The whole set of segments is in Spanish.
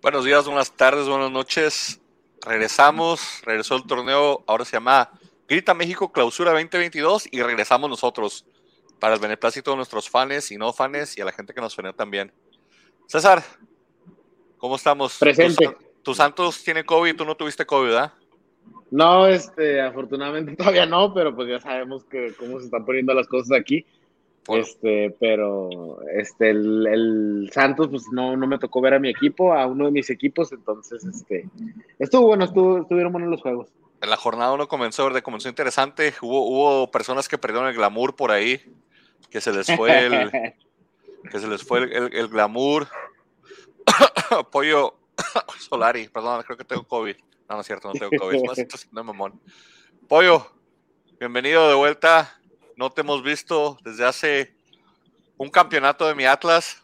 Buenos días, buenas tardes, buenas noches. Regresamos, regresó el torneo, ahora se llama Grita México Clausura 2022 y regresamos nosotros para el beneplácito de nuestros fans y no fans y a la gente que nos suena también. César, ¿cómo estamos? Presente. Tu, Santos tiene COVID, tú no tuviste COVID, ¿verdad? No, este, afortunadamente todavía no, pero pues ya sabemos que cómo se están poniendo las cosas aquí. Este, pero este, el, Santos, pues no, no me tocó ver a mi equipo, a uno de mis equipos, entonces, este, estuvo bueno, estuvo, estuvieron buenos los juegos. En la jornada uno comenzó, de comenzó interesante, hubo, hubo personas que perdieron el glamour por ahí, que se les fue el, que se les fue el, el, glamour. Pollo Solari, perdón, creo que tengo COVID. No, no es cierto, no tengo COVID, no, mamón. Pollo, bienvenido de vuelta no te hemos visto desde hace un campeonato de mi Atlas.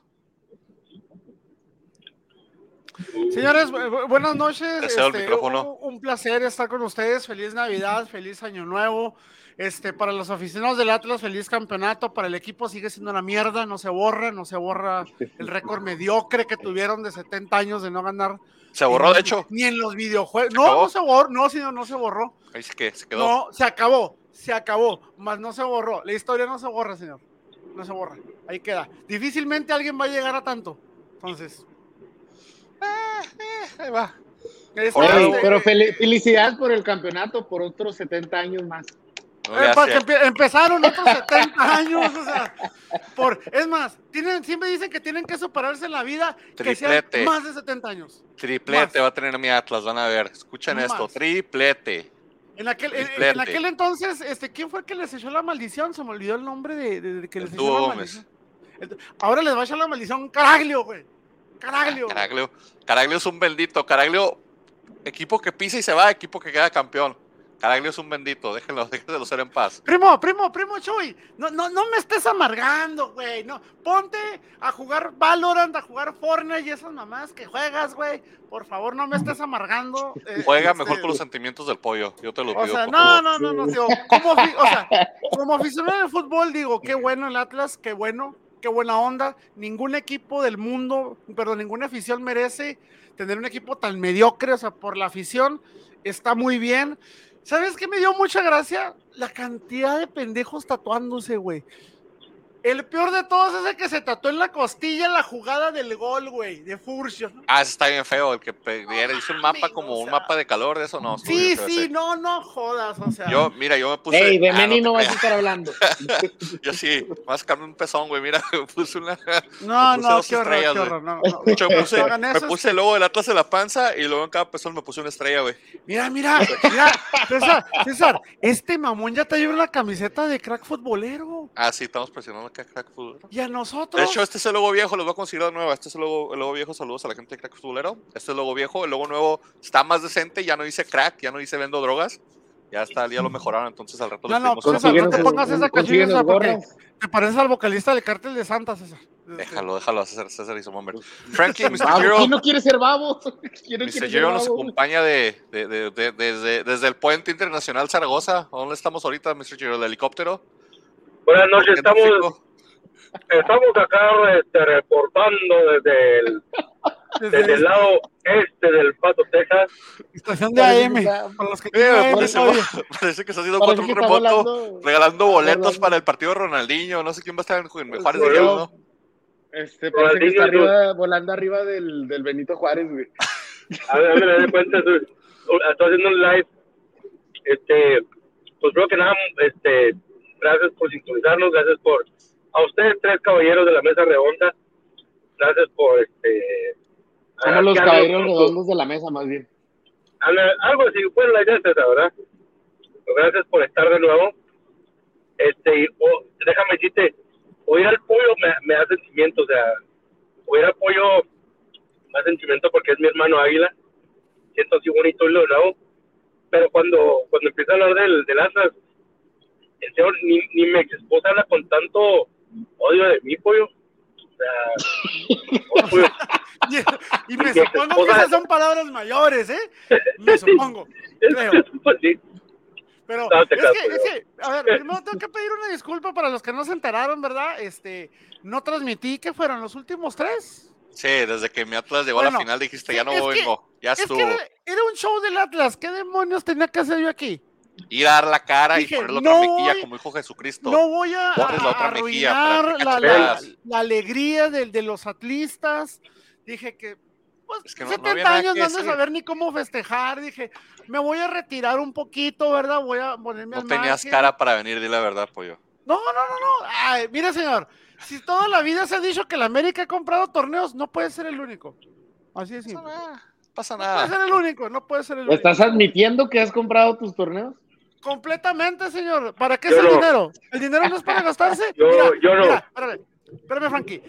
Señores, buenas noches. Este, un, placer estar con ustedes. Feliz Navidad, feliz Año Nuevo. Este, para los aficionados del Atlas, feliz campeonato. Para el equipo sigue siendo una mierda, no se borra, no se borra el récord mediocre que tuvieron de 70 años de no ganar. Se borró, de hecho. Ni en los videojuegos. No, no se borró, no, sino no se borró. Ahí que se quedó. No, se acabó se acabó, más no se borró. La historia no se borra, señor. No se borra. Ahí queda. Difícilmente alguien va a llegar a tanto. Entonces. Eh, eh, ahí va. pero felicidad por el campeonato por otros 70 años más. Eh, empezaron otros 70 años, o sea, por, es más, tienen, siempre dicen que tienen que superarse en la vida que sean más de 70 años. Triplete va a tener mi Atlas, van a ver, escuchen esto, triplete. En aquel, en, aquel entonces, este, ¿quién fue el que les echó la maldición? Se me olvidó el nombre de, de, que les echó la maldición. Ahora les va a echar la maldición Caraglio, güey. Caraglio. Caraglio. Caraglio es un bendito. Caraglio, equipo que pisa y se va, equipo que queda campeón. Caraglio es un bendito, déjenlo, déjenlo ser en paz. Primo, primo, primo Chuy, no, no, no me estés amargando, güey. No, ponte a jugar Valorant, a jugar Fortnite y esas mamás que juegas, güey. Por favor, no me estés amargando. Eh, Juega este, mejor con los sentimientos del pollo, yo te lo pido. O sea, no, no, no, no, como, o sea, como aficionado de fútbol, digo, qué bueno el Atlas, qué bueno, qué buena onda. Ningún equipo del mundo, perdón, ninguna afición merece tener un equipo tan mediocre, o sea, por la afición está muy bien. ¿Sabes qué me dio mucha gracia? La cantidad de pendejos tatuándose, güey. El peor de todos es el que se tatuó en la costilla la jugada del gol, güey, de Furcio. Ah, eso está bien feo, el que hizo un mapa como un mapa de calor, de eso no. Sí, sí, no, no jodas, o sea. Yo, mira, yo me puse. Ey, de ah, no, vas a estar hablando. yo sí, más a un pezón, güey, mira, me puse una. No, no, qué horror, qué horror, no, no. me puse, me puse el logo del Atlas de la panza y luego en cada pezón me puse una estrella, güey. Mira, mira, mira, César, César, este mamón ya te lleva la camiseta de crack futbolero. Ah, sí, estamos presionando Crack Y a nosotros. De hecho, este es el logo viejo, lo voy a conseguir de nuevo. Este es el logo, el logo viejo. Saludos a la gente de Crack Futbolero. Este es el logo viejo. El logo nuevo está más decente. Ya no dice crack, ya no dice vendo drogas. Ya está, ya lo mejoraron. Entonces al rato no, no, César, no te pongas esa cachilla porque te pareces al vocalista de Cártel de Santa, César. Déjalo, déjalo a César, César y su hombre. Frankie, Mr. Giro. ¿Quién no quiere ser babo? Mr. Giro nos acompaña de, de, de, desde, desde el Puente Internacional Zaragoza. ¿Dónde estamos ahorita, Mr. Giro? ¿El helicóptero? Buenas noches, estamos Estamos acá este, reportando desde el, desde el lado este del Pato, Texas. Estación de AM. parece, que está haciendo cuatro remoto regalando boletos para el partido de Ronaldinho. No sé quién va a estar en, Juárez de ¿no? Este, parece que está arriba, volando arriba del, del Benito Juárez, güey. A ver, a ver, me cuenta, estoy haciendo un live. Este, pues creo que nada, este, gracias por sintonizarnos, gracias por a ustedes tres caballeros de la mesa redonda, gracias por este. Somos los caballeros redondos de la mesa, más bien. Algo así, bueno, la idea es esa, ¿verdad? Gracias por estar de nuevo. Este, déjame decirte, oír al pollo me, me, da sentimiento, o sea, oír al pollo me da sentimiento porque es mi hermano Águila, siento así bonito y lo nuevo, pero cuando, cuando empieza a hablar del, del Atlas, el señor, ni, ni mi ex esposa habla con tanto odio de mi pollo. O sea, y, me supongo que esas son palabras mayores, ¿eh? Me supongo, creo. Pero No es, que, es que, a ver, primero tengo que pedir una disculpa para los que no se enteraron, ¿verdad? Este, no transmití que fueron los últimos tres. Sí, desde que mi Atlas llegó a Bueno, la final dijiste, ya no que- vengo, ya Es estuvo. que era, era un show del Atlas. ¿Qué demonios tenía que hacer yo aquí? Ir a dar la cara Dije, y poner la no otra mejilla voy- como dijo Jesucristo. No voy a, Pones la a- otra a mejilla para arruinar la, alegría de, de los atlistas. Dije que, pues, Es que no- no 70 años no han de saber ni cómo festejar. Dije, me voy a retirar un poquito, ¿verdad? Voy a ponerme No al tenías margen. cara para venir, di la verdad, pollo. No, no, no, no. Ay, mire, señor, si toda la vida se ha dicho que la América ha comprado torneos, no puede ser el único. Así es No pasa nada. no pasa No puede ser nada. el único, no puede ser el único. ¿Estás admitiendo que has comprado tus torneos? Completamente, señor. ¿Para qué es el no. dinero? ¿El dinero no es para gastarse? Yo- Mira, yo no. mira, espérame, espérame, Frankie.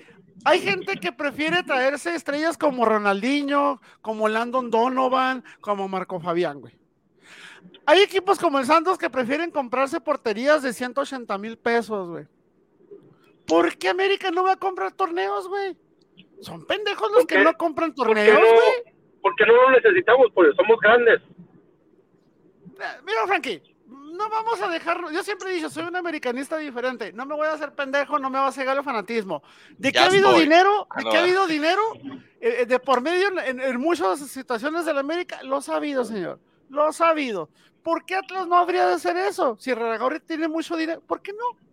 Hay gente que prefiere traerse estrellas como Ronaldinho, como Landon Donovan, como Marco Fabián, güey. Hay equipos como el Santos que prefieren comprarse porterías de 180 mil pesos, güey. ¿Por qué América no va a comprar torneos, güey? Son pendejos los ¿Por que no compran ¿Por qué torneos, no, güey. porque no lo necesitamos, Pollo? Somos grandes. Eh, Mira, Frankie, no vamos a dejarlo. Yo siempre he dicho, soy un americanista diferente. No me voy a hacer pendejo, no me va a cegar el fanatismo. ¿De qué Ya ha habido dinero? Ah, ¿De no. qué ha habido dinero? Eh, eh, de por medio en, muchas situaciones de la América, lo ha sabido, señor. Lo ha sabido. ¿Por qué Atlas no habría de hacer eso? Si Regauri tiene mucho dinero, ¿por qué no?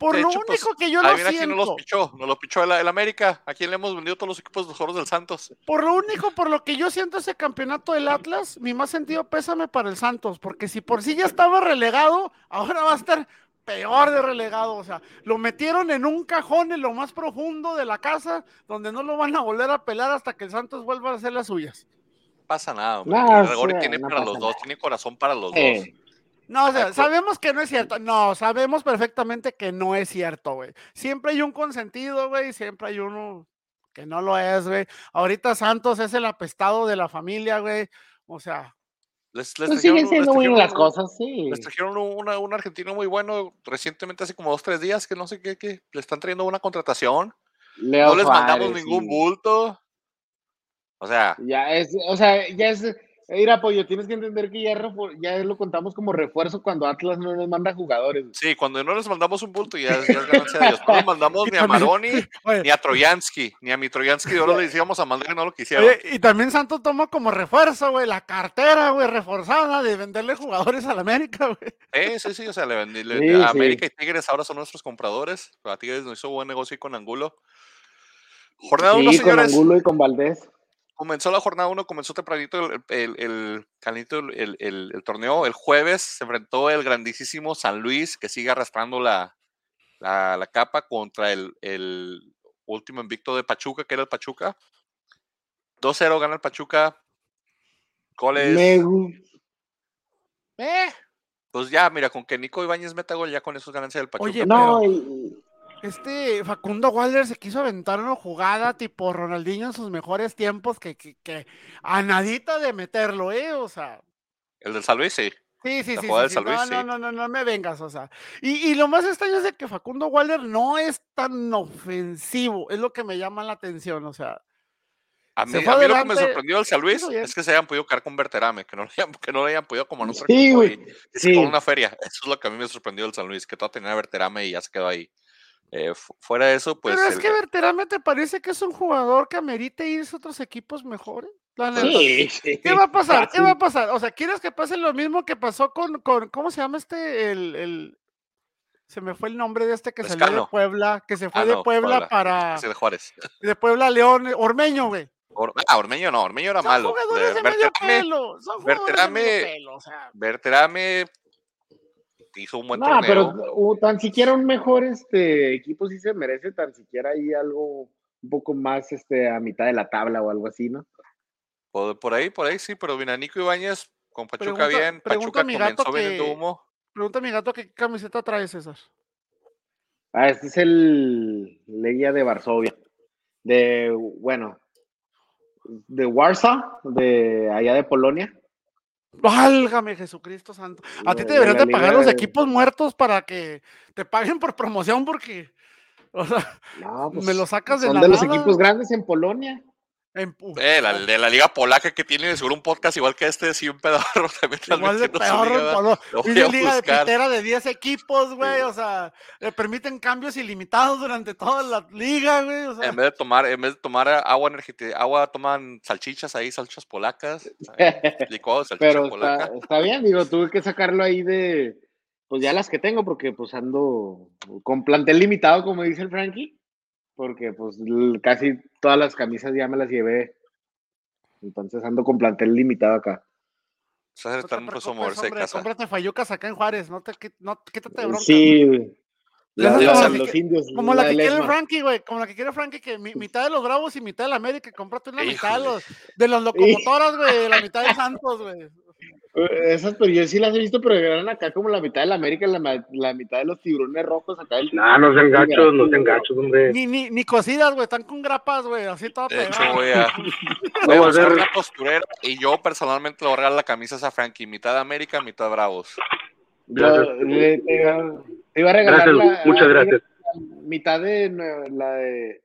Por De lo hecho, pues, único que yo lo siento. los pichó, nos los pichó el, el América. ¿A quién le hemos vendido todos los equipos de los Oros del Santos? Por lo único por lo que yo siento ese campeonato del Atlas, mi más sentido pésame para el Santos, porque si por sí ya estaba relegado, ahora va a estar peor de relegado. O sea, lo metieron en un cajón en lo más profundo de la casa, donde no lo van a volver a pelar hasta que el Santos vuelva a hacer las suyas. No pasa nada. hombre. No, sí, tiene no para los dos, tiene corazón para los dos. No, o sea, Ay, sabemos que no es cierto. No, sabemos perfectamente que no es cierto, güey. Siempre hay un consentido, güey, siempre hay uno que no lo es, güey. Ahorita Santos es el apestado de la familia, güey. O sea, Les, les pues trajeron siguen un- siendo muy las cosas, sí. Les trajeron un, una- un argentino muy bueno recientemente, hace como dos, tres días, que no sé qué, que le están trayendo una contratación. Leo no les mandamos ningún sí. bulto. O sea, Ya es, o sea, ya es. Mira, apoyo, tienes que entender que ya, lo contamos como refuerzo cuando Atlas no nos manda jugadores. sí, cuando no les mandamos un bulto ya, ya es ganancia de Dios. No les mandamos ni a Maroni, ni a Troyansky, ni a mi Troyansky. Ahora les íbamos a mandar y no lo quisieron. oye, y también Santos toma como refuerzo, güey, la cartera, güey, reforzada de venderle jugadores a la América, güey. Eh, sí, sí, o sea, le vendí, le- Sí, a sí. América y Tigres ahora son nuestros compradores. A Tigres nos hizo buen negocio con Angulo. Jornada 1, sí, con señores. Angulo y con Valdés. Comenzó la jornada 1, comenzó tempranito el, el, el, el, el- el torneo. El jueves se enfrentó el grandísimo San Luis, que sigue arrastrando la, la, la capa contra el, el último invicto de Pachuca, que era el Pachuca. 2-0 gana el Pachuca. Goles. Eh, Pues ya, mira, con que Nico Ibáñez meta gol, ya con eso es ganancia del Pachuca. Oye, No, pero- y- Este Facundo Waller se quiso aventar una jugada tipo Ronaldinho en sus mejores tiempos que, que, que a nadita de meterlo, ¿eh? O sea, El del San Luis, sí. Sí, sí, La sí. Luis, no, sí. no, no, no, no me vengas, o sea. Y, y lo más extraño es de que Facundo Waller no es tan ofensivo, es lo que me llama la atención, o sea. A mí, Se a fue mí lo que me sorprendió del San Luis es que se hayan podido quedar con Berterame, que no le hayan, que no le hayan podido como en otro Sí, equipo güey, sí. en una feria. Eso es lo que a mí me sorprendió del San Luis, que todo tenía Berterame y ya se quedó ahí. Eh, fu- fuera de eso, pues. Pero es el- que Berterame te parece que es un jugador que amerite irse a otros equipos mejores. Sí, sí. ¿Qué va a pasar? ¿Qué va a pasar? O sea, ¿quieres que pase lo mismo que pasó con, con ¿cómo se llama este? El, el- se me fue el nombre de este que salió de. Puebla, que se fue Ah, de no, Puebla, para, de Juárez. de Puebla a León, Ormeño, güey. Or- ah, Ormeño no, Ormeño era Son malo. jugadores de medio Berterame, pelo, son jugadores de medio pelo, o sea. Berterame hizo un buen No, torneo. pero uh, tan siquiera un mejor este equipo sí se merece, tan siquiera ahí algo un poco más este a mitad de la tabla o algo así, ¿no? Por, por ahí, por ahí sí, pero mira, Nico Ibáñez con Pachuca Pregunta- bien. Pachuca a mi gato comenzó vendiendo que- humo. Pregunta a mi gato qué camiseta trae César. Ah, este es el Legia de Varsovia. De, bueno, de Warsaw, de allá de Polonia. Válgame Jesucristo Santo. A ti te de deberían de pagar los de- equipos muertos para que te paguen por promoción porque o sea, No, pues, me lo sacas de son la de los equipos grandes en Polonia. Eh, la, de la liga polaca que tiene seguro un podcast igual que este, sí, un pedorro también. Igual de pedorro, Dice liga de pitera de 10 equipos, güey, o sea, le permiten cambios ilimitados durante toda la liga, güey. O sea. En vez de tomar, en vez de tomar agua energética, agua toman salchichas ahí, salchichas polacas, licuados, salchicha Pero está, está bien, digo, tuve que sacarlo ahí de, pues ya las que tengo, porque pues ando con plantel limitado, como dice el Frankie porque pues casi todas las camisas ya me las llevé. Entonces ando con plantel limitado acá. O sea, están pues moverse de casa. Cómprate fayucas acá en Juárez, no te, no, quítate de bronca. Sí, la, la, como, los indios, como la, que quiere Frankie, güey. Como la que quiere Frankie, que mitad de los Bravos y mitad de la América. Comprate una mitad de los, de los locomotoras, güey. La mitad de Santos, güey. Esas, pero yo sí las he visto, pero eran acá como la mitad de la América, la, la mitad de los tiburones rojos acá. El... Nah, no sean gachos, no sean gachos, hombre. Ni, ni, ni cocidas, güey, están con grapas, güey, así todo De hecho, voy a, voy a buscar una costurera y yo personalmente le voy a regalar la camisa a Frankie, mitad de América, mitad de Bravos. Yo te, iba, a regalar la, muchas gracias. mitad de la de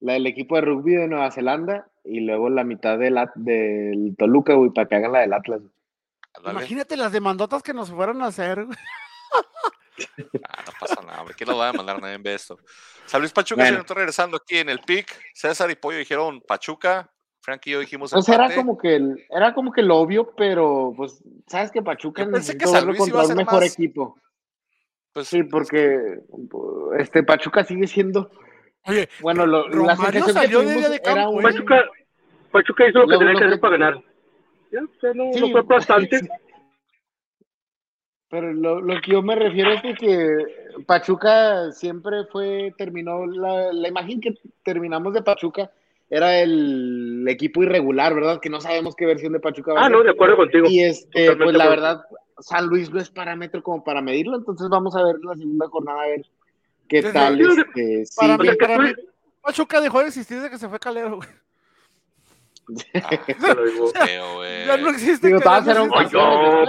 la del equipo de rugby de Nueva Zelanda y luego la mitad del, del Toluca, güey, para que hagan la del Atlas. Imagínate las demandotas que nos fueron a hacer. Ah, no pasa nada, hombre. ¿Quién lo va a demandar nadie en vez esto? San Luis Pachuca bueno. se regresando aquí en el pick. César y Pollo dijeron Pachuca. Frank y yo dijimos. Pues era como que el, era como que lo obvio, pero pues sabes que Pachuca pensé que San Luis iba a ser un mejor más... equipo. Pues, sí, porque este Pachuca sigue siendo. Oye, bueno, lo, la salió que tuvimos de campo, era un... Pachuca, Pachuca hizo lo que tenía que hacer para ganar. Ya, no, Sí, no fue bastante. Pero lo, lo que yo me refiero es de que Pachuca siempre fue, terminó, la, la imagen que terminamos de Pachuca era el equipo irregular, ¿verdad? Que no sabemos qué versión de Pachuca va a Ah, no, de acuerdo contigo. Y este, Totalmente pues la verdad, San Luis no es parámetro como para medirlo, entonces vamos a ver la segunda jornada a ver qué Desde- tal. Este, sí, mí, para mí, Pachuca dejó de existir desde que se fue Calero, güey. Te lo digo. Feo, güey. Ya no existe. digo, campeón después,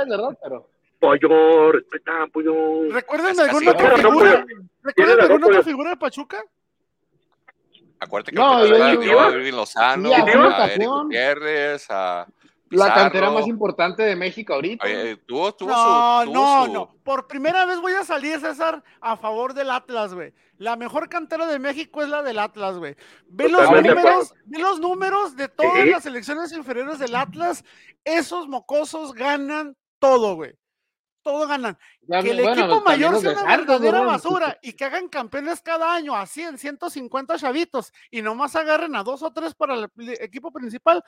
¿verdad? Pero Pollo, respeta, pollo. ¿Recuerdan alguna otra figura? ¿Recuerdan alguna otra de- figura de Pachuca? Acuérdate que No, yo digo- dio a Irving Lozano, a Eric. Gutiérrez, a la cantera más importante de México ahorita. Oye, tuvo, tuvo No, su, tuvo no, su- no. Por primera vez voy a salir, César, a favor del Atlas, güey. La mejor cantera de México es la del Atlas, güey. Ve los números, ve los números de todas las selecciones inferiores del Atlas. Esos mocosos ganan todo, güey. Todo ganan. Ya, Que el bueno, equipo mayor sea una verdadera ¿verdad? basura y que hagan campeones cada año a 100, 150 chavitos y nomás agarren a dos o tres para el equipo principal,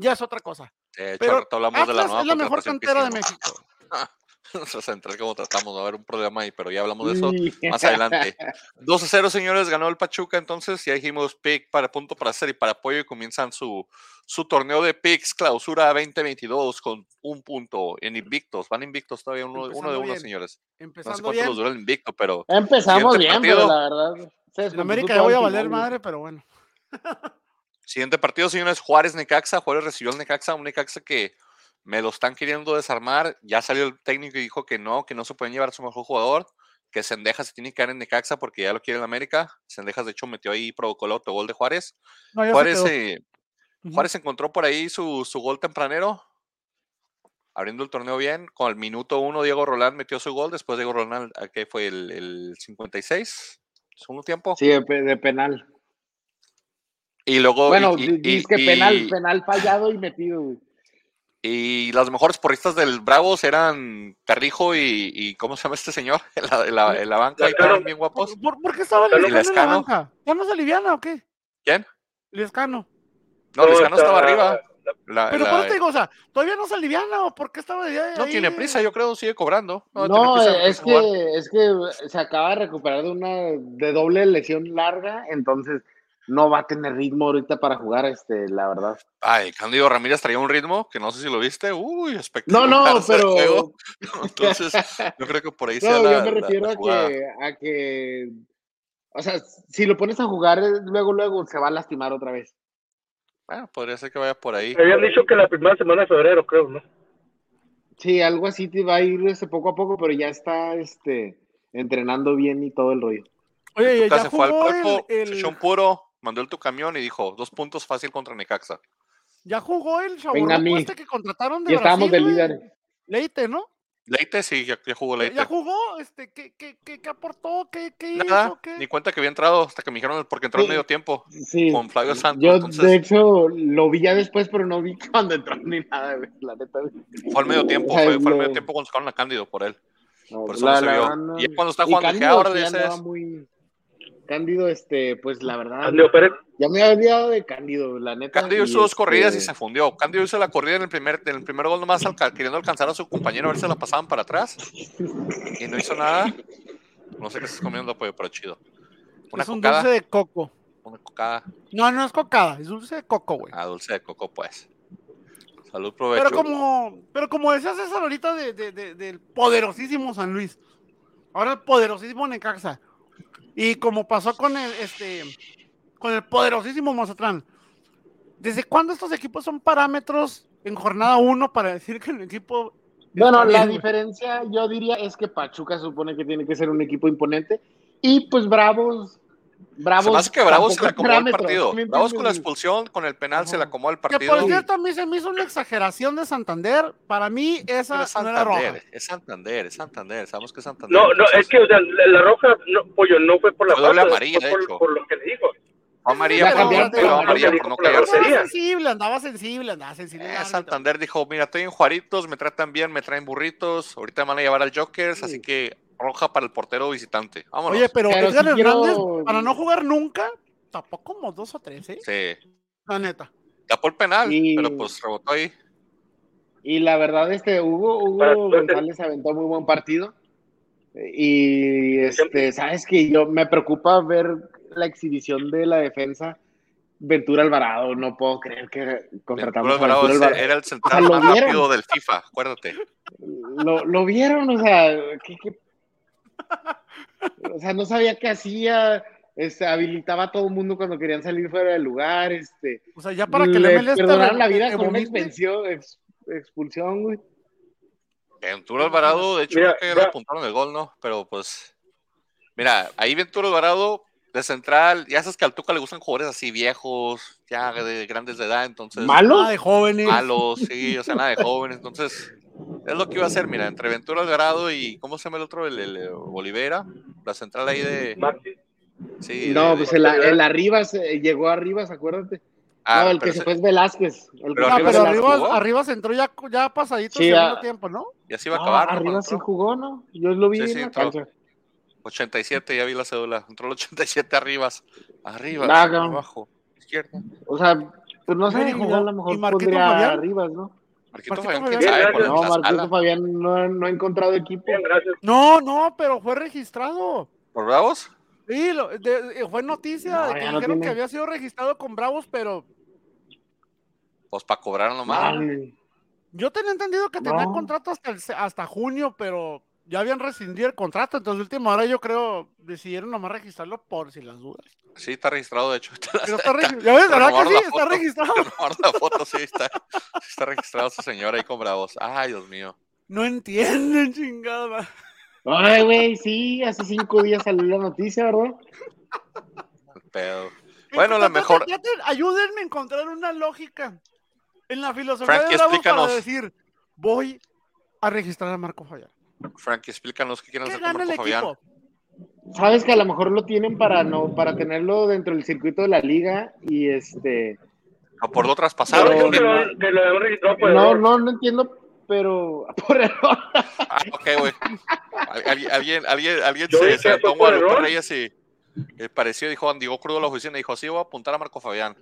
ya es otra cosa. De hecho, Pero ahorita hablamos de la Atlas nueva es la mejor cantera de. México. Nuestra central como tratamos, va a haber un problema ahí, pero ya hablamos de eso más adelante. 2 a 0, señores, ganó el Pachuca, entonces ya dijimos pick para punto para hacer y para apoyo y comienzan su, su torneo de picks clausura 2022 con un punto en invictos. Van invictos todavía uno, uno de uno, bien. señores. No sé cuánto bien. los dura el invicto, pero Empezamos bien, pero partido. la verdad. En América ya voy a al valer madre, pero bueno. Siguiente partido, señores, Juárez Necaxa. Juárez recibió al Necaxa, un Necaxa que me lo están queriendo desarmar. Ya salió el técnico y dijo que no, que no se pueden llevar a su mejor jugador, que Sendejas se tiene que quedar en Necaxa porque ya lo quiere en América. Sendejas, de hecho, metió ahí y provocó el autogol de Juárez. No, ya se Juárez, eh. Juárez encontró por ahí su, su gol tempranero, abriendo el torneo bien. Con el minuto uno, Diego Roland metió su gol. Después Diego Roland, ¿a ¿qué fue? El, el 56, segundo tiempo. Sí, de penal. Y luego. Bueno, y- y- que y- penal, penal fallado y metido, güey. Y las mejores porristas del Bravos eran Carrijo y, y ¿cómo se llama este señor? En la, en la- en la banca, Lescano. estaban bien guapos. ¿Por, por qué estaba Lescano en la banca? ¿Ya no se aliviana o qué? ¿Quién? Lescano. No, Lescano estaba arriba. La- Pero la- por eso te digo, o sea, todavía no se aliviana o por qué estaba no ahí? tiene prisa, yo creo, sigue cobrando. No, prisa, es que, es que se acaba de recuperar de una de doble lesión larga, entonces no va a tener ritmo ahorita para jugar, este, la verdad. Ay, Cándido Ramírez traía un ritmo que no sé si lo viste. Uy, espectacular. No, no, pero. Entonces, yo creo que por ahí sea no, la, yo me refiero la a que, a que, o sea, si lo pones a jugar eh, luego, luego se va a lastimar otra vez. Bueno, podría ser que vaya por ahí. Me habían dicho que la primera semana de febrero, creo, ¿no? Sí, algo así te va a ir este, poco a poco, pero ya está, este, entrenando bien y todo el rollo. Oye, ya se fue al jugó cuerpo, el, se el- echó un puro, mandó el tu camión y dijo, dos puntos fácil contra Necaxa. Ya jugó el chaburruco este que contrataron de Y estábamos de Brasil, güey. líder. Leite, ¿no? Leite, sí, ya, ya jugó Leite. Ya jugó, este, ¿qué, qué, qué, qué aportó? ¿Qué, qué Nada, hizo? ¿Qué? ni cuenta que había entrado hasta que me dijeron porque entró en Sí. medio tiempo Sí. con Flavio Santos. Yo, entonces, de hecho, lo vi ya después, pero no vi cuando entró ni nada, güey, la neta. fue al medio tiempo, fue, fue al medio tiempo cuando sacaron a Cándido por él. No, Por eso no se vio. verdad, no. Y ya cuando está jugando Cándido ahora de ese andaba es- muy... Cándido, este, pues la verdad, Andreu Pérez. ya me había olvidado de Cándido, la neta. Cándido hizo dos este, corridas y se fundió. Cándido hizo la corrida en el primer, en el primer gol nomás alca- queriendo alcanzar a su compañero a ver si la pasaban para atrás. Y no hizo nada. No sé qué estás comiendo, pollo, pero chido. Una es un cocada. dulce de coco. Una cocada. No, no es cocada, es dulce de coco, güey. Ah, dulce de coco, pues. Salud, provecho. Pero como, pero como decía César ahorita de, de- de- del poderosísimo San Luis, ahora el poderosísimo Necaxa, y como pasó con el, este, con el poderosísimo Mazatlán, ¿desde cuándo estos equipos son parámetros en jornada 1 para decir que el equipo... Bueno, la bien, diferencia yo diría es que Pachuca supone que tiene que ser un equipo imponente. Y pues Bravos, Bravos. Se me hace que Bravos se es acomodó el partido. ¿sí me Bravos con la expulsión, con el penal se le Ajá. acomodó el Que partido. por cierto, a mí se me hizo una exageración de Santander. Para mí, esa es no era roja. Santander, es Santander, es Santander, sabemos que es Santander. No, no, es que, o sea, la, la roja, no, pollo, no fue por la Fue doble falta, amarilla, fue de por, hecho. por lo que le dijo. fue amarilla La por, cambiaron, pero amarilla no por no por la callarse. grosería. Andaba sensible, andaba sensible, andaba sensible. Eh. Santander dijo, mira, estoy en Juaritos, me tratan bien, me traen burritos, ahorita me van a llevar al Jokers, así que roja para el portero visitante. Vámonos. Oye, pero, Pero Edgar quiero- Hernández, para no jugar nunca, tapó como dos o tres, ¿eh? Sí, La neta. tapó el penal, Y- pero pues rebotó ahí. Y la verdad, este Hugo, Hugo. González aventó muy buen partido. Y este, sabes que yo me preocupa ver la exhibición de la defensa. Ventura Alvarado, no puedo creer que contratamos Ventura Alvarado a Ventura Alvarado. era el central O sea, ¿lo más vieron? rápido del FIFA, acuérdate. Lo, lo vieron, o sea, ¿qué- qué? O sea, no sabía qué hacía, este, habilitaba a todo el mundo cuando querían salir fuera del lugar, este, O sea, ya para que le le perdonaron la vida con una vomite. expulsión, ex- expulsión, güey. Ventura Alvarado, de hecho, Mira, creo que le apuntaron el gol, ¿no? Pero pues, mira, ahí Ventura Alvarado de central, ya sabes que al Tuca le gustan jugadores así viejos, ya de grandes de edad, entonces ¿Malo? Ah, de jóvenes. malos, sí, o sea, nada de jóvenes, entonces es lo que iba a hacer, mira, entre Ventura Alvarado y ¿cómo se llama el otro? El, el, eh, Olivera, la central ahí de Maxi. sí, No, de- pues de- el, el Arribas eh, llegó a Arribas, acuérdate. ah, no, el que se fue es Velázquez. El Pero Ah, se Arribas pero se Velázquez. arriba, jugó. arriba se entró ya, ya pasadito Sí, segundo ah. tiempo, ¿no? ya se iba a No, acabar, ¿no? Arribas sí jugó, ¿no? Yo lo vi Sí, sí, en la entró. cancha. 87, ya vi la cédula, entró el 87 arribas, arriba, Ah, cabrón. abajo, izquierda. O sea, pues no sé, Mary jugó. a lo ¿Y mejor Marquito Fabián? Arribas, ¿no? Marquito Marquito Fabián, quién sabe. No, Marquito. Fabián no, no ha encontrado equipo. Bien. No, no, pero fue registrado. ¿Por Bravos? Sí, lo- de- eh, fue noticia No, de que dijeron tiene. que había sido registrado con Bravos, pero Pues para cobrar nomás. Yo tenía entendido que tenía No. contrato hasta, el hasta junio, pero ya habían rescindido el contrato, entonces de última hora yo creo decidieron nomás registrarlo por si las dudas. Sí, está registrado, de hecho. Pero está registrado, ¿ya ves? ¿Verdad que sí? Está registrado. La foto, sí, está, está registrado esa señora ahí con Bravos. Ay, Dios mío. No entienden, chingada. Ay, güey, sí, hace cinco días salió la noticia, ¿verdad? el pedo. Bueno, la mejor. ayúdenme a encontrar una lógica en la filosofía Frankie, de Bravos para decir, voy a registrar a Marco Fabián. Frankie, explícanos qué quieren ¿Qué hacer con gana el Marco Fabián. equipo? Sabes que a lo mejor lo tienen para no, para tenerlo dentro del circuito de la liga y este O por lo traspasado. Pero- que lo, que lo habían registrado por no, error. no, no entiendo, pero por error. Ah, ok, güey. Al- Alguien, alguien, alguien, se fue en por error. Reyes y eh, pareció, dijo, llegó crudo a la oficina y dijo, sí, voy a apuntar a Marco Fabián.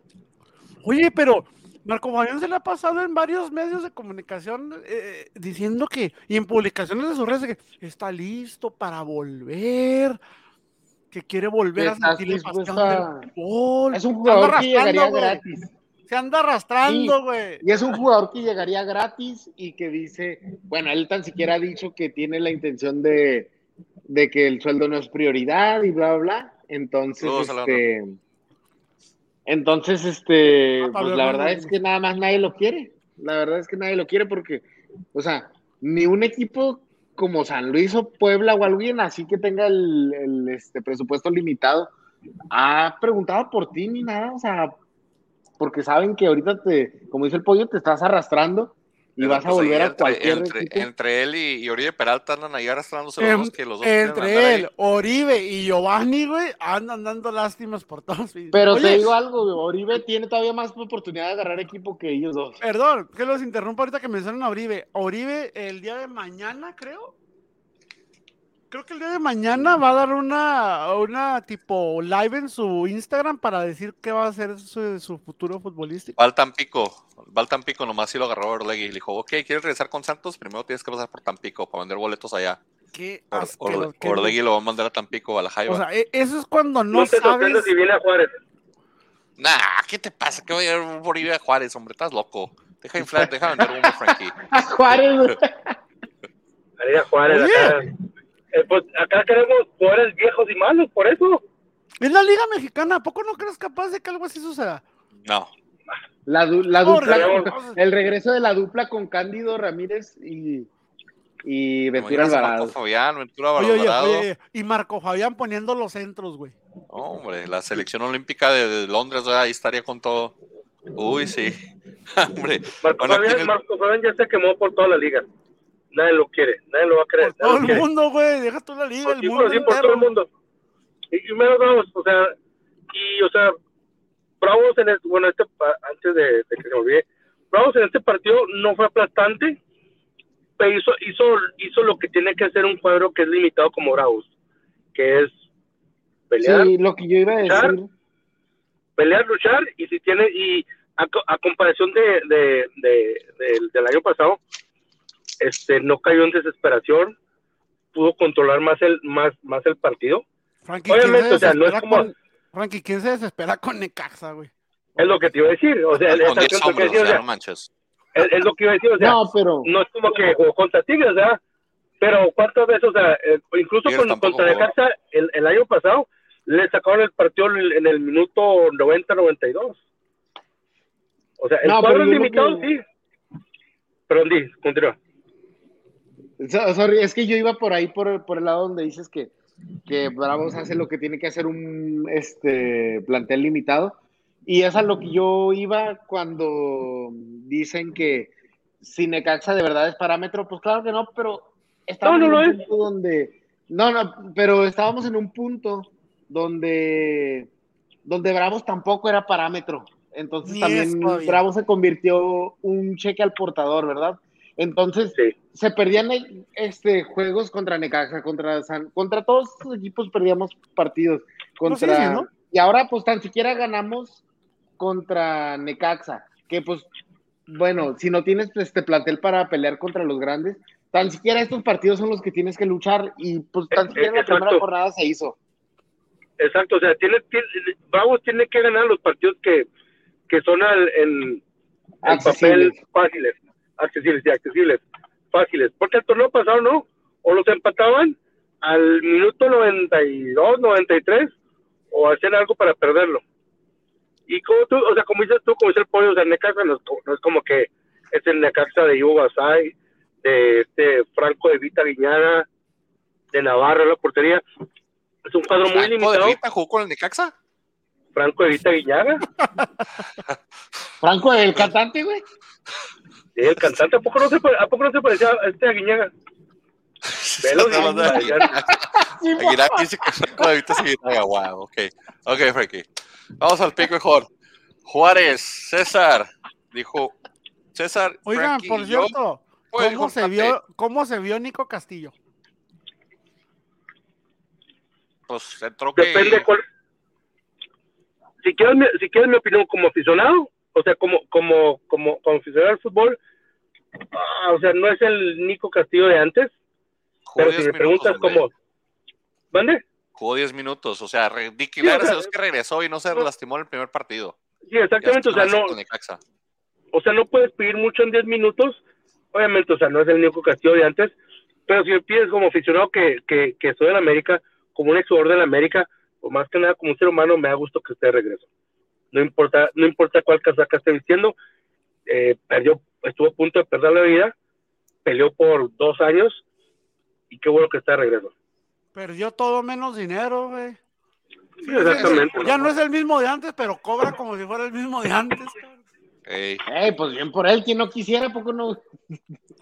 Oye, pero Marco Fabián se le ha pasado en varios medios de comunicación eh, diciendo que, y en publicaciones de sus redes, que está listo para volver, que quiere volver a sentir la pasión del fútbol. Es un jugador que llegaría arrastrando, güey. gratis. Se anda arrastrando, güey. Y es un jugador que llegaría gratis y que dice, bueno, él tan siquiera ha dicho que tiene la intención de, de que el sueldo no es prioridad y bla, bla, bla. Entonces, este, entonces, este, Ah, pues la verdad es que nada más nadie lo quiere. La verdad es que nadie lo quiere porque, o sea, ni un equipo como San Luis o Puebla o alguien así que tenga el, el, este, presupuesto limitado ha preguntado por ti ni nada, o sea, porque saben que ahorita te, como dice el pollo, te estás arrastrando y vas a Pues volver a cualquier entre, entre él y, y Oribe Peralta andan ahí arrastrándose los Em- dos, que los dos Entre ahí. él, Oribe y Giovanni, güey, andan dando lástimas por todos. Pero Oye, te digo algo, güey, Oribe tiene todavía más oportunidad de agarrar equipo que ellos dos. Perdón, que los interrumpo ahorita que mencionan a Oribe. Oribe, el día de mañana, creo. Creo que el día de mañana va a dar una, una tipo live en su Instagram para decir qué va a ser su, su futuro futbolístico. Va al Tampico, va al Tampico, nomás si lo agarró Orlegui y le dijo, ok, ¿quieres regresar con Santos? Primero tienes que pasar por Tampico para vender boletos allá. Qué Orlegui lo va a mandar a Tampico, a la Jaiba. O sea, e- eso es cuando no No, te sabes. si viene a Juárez. nah, ¿qué te pasa? ¿Qué voy a ir a Oribe a Juárez, hombre? Estás loco. Deja inflar, deja vender humo, Frankie. A Juárez. A ir a Juárez Oye. acá. Eh, pues acá queremos jugadores viejos y malos, por eso. Es la Liga Mexicana, ¿a poco no crees capaz de que algo así suceda? No, La, du- la Porra, dupla, el regreso de la dupla con Cándido Ramírez y, y Ventura Alvarado. Marco Fabián, Ventura Oye, oye, Alvarado. oye, y Marco Fabián poniendo los centros, güey. Hombre, la selección olímpica de, de Londres, ahí estaría con todo. Uy, sí. Hombre, Marco Bueno, Fabián, Marco Fabián ya se quemó por toda la liga. Nadie lo quiere, nadie lo va a creer. Por todo el quiere. mundo, güey. Deja tú la liga, Por el sí, mundo por sí, por todo el mundo. Y, y menos Bravos, o sea, y, o sea, Bravos en este, bueno, este, pa- antes de, de que se me olvide, Bravos en este partido no fue aplastante, pero hizo, hizo, hizo lo que tiene que hacer un cuadro que es limitado como Bravos, que es pelear, Sí, lo que yo iba a Luchar. decir. pelear, luchar, y si tiene, y a, co- a comparación de, de, de- del- del año pasado, este, no cayó en desesperación, pudo controlar más el, más, más el partido. Frankie, ¿quién Obviamente, se o sea, no es desespera como- con- Frankie, ¿quién se desespera con Necaxa, güey? Es lo que te iba a decir, o sea, es, 10 es- hombres, o es- sea, no manches. es- es lo que iba a decir, o sea, no, No, pero es como que jugó contra Tigres, ¿verdad? Pero cuántas veces, o sea, eh, incluso con, contra. Necaxa, el, el año pasado, le sacaron el partido en en el minuto 90-92. O sea, el No, cuadro es limitado, que- sí. Perdón, di, continúa. So- sorry, es que yo iba por ahí, por, por el lado donde dices que, que Bravos hace lo que tiene que hacer un este, plantel limitado. Y es a lo que yo iba cuando dicen que si Necaxa de verdad es parámetro, pues claro que no, pero estábamos No, no en un punto donde. No, no, pero estábamos en un punto donde, donde Bravos tampoco era parámetro. Entonces Ni también. Bravos se convirtió un cheque al portador, ¿verdad? Entonces, Sí. se perdían este, juegos contra Necaxa, contra San, contra todos estos equipos perdíamos partidos. Contra, sí, sí, ¿no? Y ahora pues tan siquiera ganamos contra Necaxa, que pues bueno, si no tienes este plantel para pelear contra los grandes, tan siquiera estos partidos son los que tienes que luchar y pues tan Eh, siquiera en la exacto. primera jornada se hizo. Exacto, o sea, tiene, tiene, Bravos tiene que ganar los partidos que, que son al, en, en papel fáciles, accesibles y accesibles, fáciles, porque el torneo pasado no, o los empataban al minuto 92, 93, o hacían algo para perderlo. Y como tú, o sea, como dices tú, como dice el pollo, o sea, Necaxa no es, co- no es como que es el Necaxa de Ivo Basay, de este Franco de Vita Viñana, de Navarro en la portería. Es un cuadro muy Franco de limitado. Vita jugó con el Necaxa. Franco de Vita Viñaga, Franco, el cantante, güey. El cantante, ¿a poco no se, a poco no se parecía a este a Guiñaga? Velo, Aguilar. Dice que Franco de Vita sí Aguilar, wow, ok. Ok, Frankie. Vamos al pick mejor. Juárez, César, dijo César. Oigan, Frankie por yo, cierto, ¿cómo se, vio, ¿cómo se vio Nico Castillo? Pues entró que. Depende cuál. Si quieres, mi, si quieres mi opinión como aficionado, o sea, como como como, como aficionado al fútbol, ah, o sea, no es el Nico Castillo de antes, pero 10 si me preguntas como, ¿mande? Jugó 10 minutos. O sea, Dicky Lara es el que regresó y no se no- lastimó en el primer partido. Sí, exactamente, o sea, no, o sea, no puedes pedir mucho en 10 minutos. Obviamente, o sea, no es el Nico Castillo de antes, pero si me pides como aficionado que, que, que soy la América, como un ex jugador de la América, o más que nada como un ser humano, me da gusto que esté de regreso. No importa, no importa cuál casaca esté vistiendo, eh, perdió, estuvo a punto de perder la vida, peleó por dos años, y qué bueno que está de regreso. Perdió todo menos dinero, güey. Sí, exactamente. Ya no es el mismo de antes, pero cobra como si fuera el mismo de antes. cabrón. Ey, Ey, pues bien por él, quien no quisiera, poco no.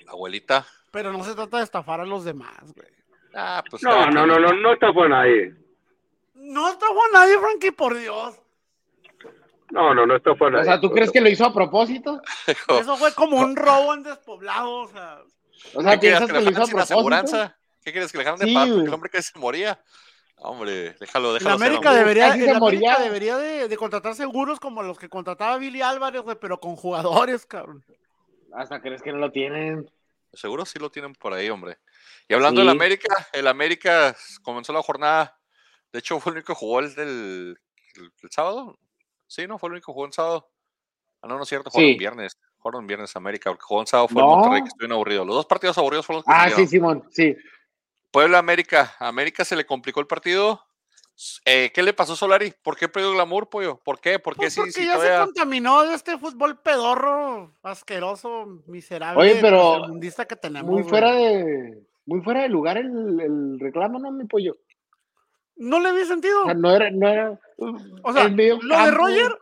abuelita. Pero no se trata de estafar a los demás, güey. Ah, pues No, no, no, no, no está por nadie. No estafó a nadie, Frankie, por Dios. No, no, no está por O sea, ¿tú crees que lo hizo a propósito? Eso fue como un robo en despoblado, o sea. O sea, ¿Qué querías ¿piensas que que lo hizo a dejaran sin propósito? aseguranza? ¿Qué quieres que le dejaran de Sí, güey. el hombre que se moría. Hombre, déjalo, El déjalo. América ser, hombre. debería, América moría. debería de, de contratar seguros como los que contrataba Billy Álvarez, güey, pero con jugadores, cabrón. Hasta crees que no lo tienen. Seguro sí lo tienen por ahí, hombre. Y hablando Sí. del América, el América comenzó la jornada. De hecho, fue el único que jugó el del el, el sábado. Sí, ¿no? Fue el único jugó el sábado. Ah, no, no es cierto, jugaron Sí. viernes. Jugaron viernes América, porque jugó el sábado fue el No. Monterrey, que estuvieron aburridos. Los dos partidos aburridos fueron los que Ah, sí. Simón, sí. Puebla América. A América se le complicó el partido. Eh, ¿Qué le pasó a Solari? ¿Por qué perdió glamour, pollo? ¿Por qué? ¿Por qué Pues sí, porque sí, ya se contaminó de este fútbol pedorro, asqueroso, miserable, Oye, pero tercermundista que tenemos. Muy güey. fuera de, muy fuera de lugar el, el reclamo, ¿no, mi pollo? No le vi sentido. O sea, no era, no era. O sea, lo de Roger,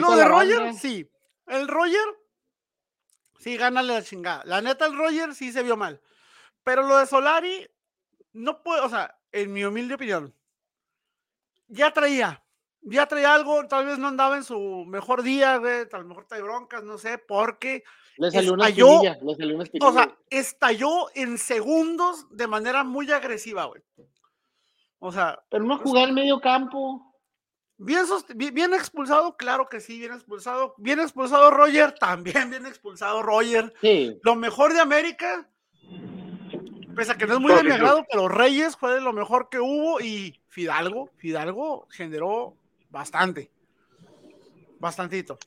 Lo de Roger, banda. sí. El Roger, sí, gánale la chingada. La neta, el Roger sí se vio mal. Pero lo de Solari, no puede, o sea, en mi humilde opinión, ya traía, ya traía algo, tal vez no andaba en su mejor día, güey, tal vez mejor trae broncas, no sé, porque, Le salió una estalló- espinilla, le salió una espinilla. o sea, estalló en segundos de manera muy agresiva, güey. O sea, pero no jugar en medio campo. Bien, expulsado, claro que sí, bien expulsado. Bien expulsado Roger, también bien expulsado Roger. Sí. Lo mejor de América, pese a que no es muy de mi agrado, pero Reyes fue de lo mejor que hubo y Fidalgo, Fidalgo generó bastante. Bastantito.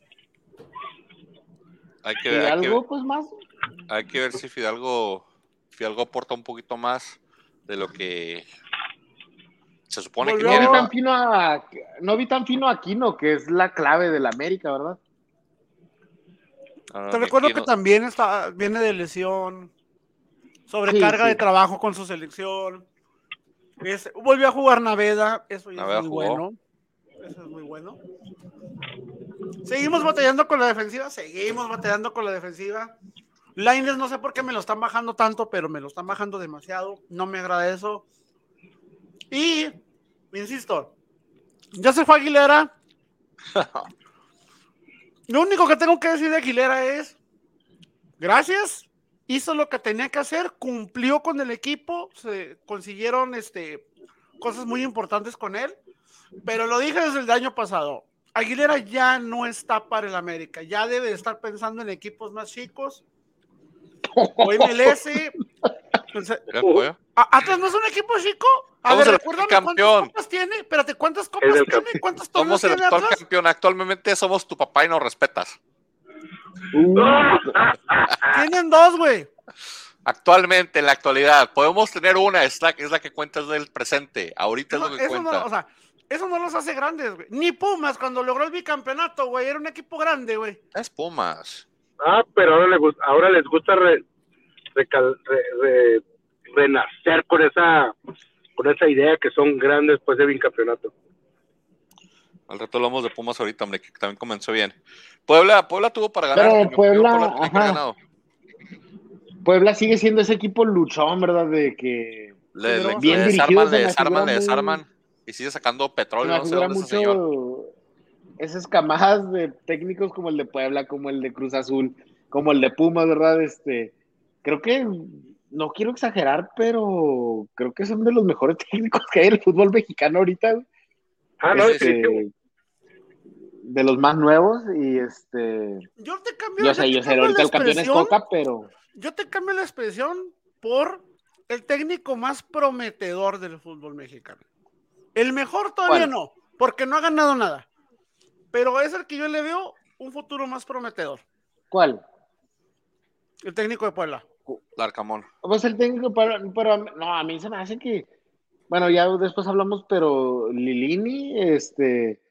Hay que, Y hay que- algo, pues más. Hay que ver si Fidalgo, Fidalgo aporta un poquito más de lo que se supone que Volvió No tiene. vi, tan fino a, no vi tan fino a Aquino, que es la clave del América, ¿verdad? Ah, Te recuerdo que también está, viene de lesión, sobrecarga Sí, de trabajo con su selección. Es- volvió a jugar Naveda, eso ya Naveda es muy jugó. bueno. Eso es muy bueno. Seguimos batallando con la defensiva, seguimos batallando con la defensiva. Lines no sé por qué me lo están bajando tanto, pero me lo están bajando demasiado. No me agrada eso. Y, insisto, ya se fue Aguilera. Lo único que tengo que decir de Aguilera es, gracias, hizo lo que tenía que hacer, cumplió con el equipo, se consiguieron este, cosas muy importantes con él, pero lo dije desde el año pasado, Aguilera ya no está para el América, ya debe de estar pensando en equipos más chicos, o MLS. Entonces, Mira, pollo. ¿A- ¿Atlas no es un equipo chico? A ver, recuérdame campeón. cuántas copas tiene. Espérate, ¿cuántas copas tiene? ¿Cuántos torneos Somos el tiene actual Atlas? campeón. Actualmente somos tu papá y nos respetas. Uh, Tienen dos, güey. Actualmente, en la actualidad, podemos tener una, es la, es la que cuenta del presente. Ahorita es No, lo que eso, cuenta. no, o sea, eso no los hace grandes, güey. Ni Pumas cuando logró el bicampeonato, güey. Era un equipo grande, güey. Es Pumas. Ah, pero ahora, le gus- ahora les gusta re- recal- re- re- renacer con esa con esa idea que son grandes después de bicampeonato. Al rato hablamos de Pumas ahorita, hombre, que también comenzó bien. Puebla, Puebla tuvo para ganar. Pero Puebla, ajá. ganado. Puebla sigue siendo ese equipo luchón, ¿verdad? De que Le, le- Bien le desarman, se le desarman, le muy- desarman. Y sigue sacando petróleo, me no sé dónde ese señor. mucho esas camadas de técnicos como el de Puebla, como el de Cruz Azul, como el de Pumas, ¿verdad? Este, creo que no quiero exagerar, pero creo que son de los mejores técnicos que hay en el fútbol mexicano ahorita. Ah, no, Este, definitivo. de los más nuevos y este Yo te cambio, yo sé, yo sé, ahorita el campeón es Coca, pero Yo te cambio la expresión por el técnico más prometedor del fútbol mexicano. El mejor todavía ¿Cuál? no, porque no ha ganado nada. Pero es el que yo le veo un futuro más prometedor. ¿cuál? El técnico de Puebla. Larcamón. Pues el técnico, pero, pero no, a mí se me hace que, bueno, ya después hablamos, pero Lilini, este,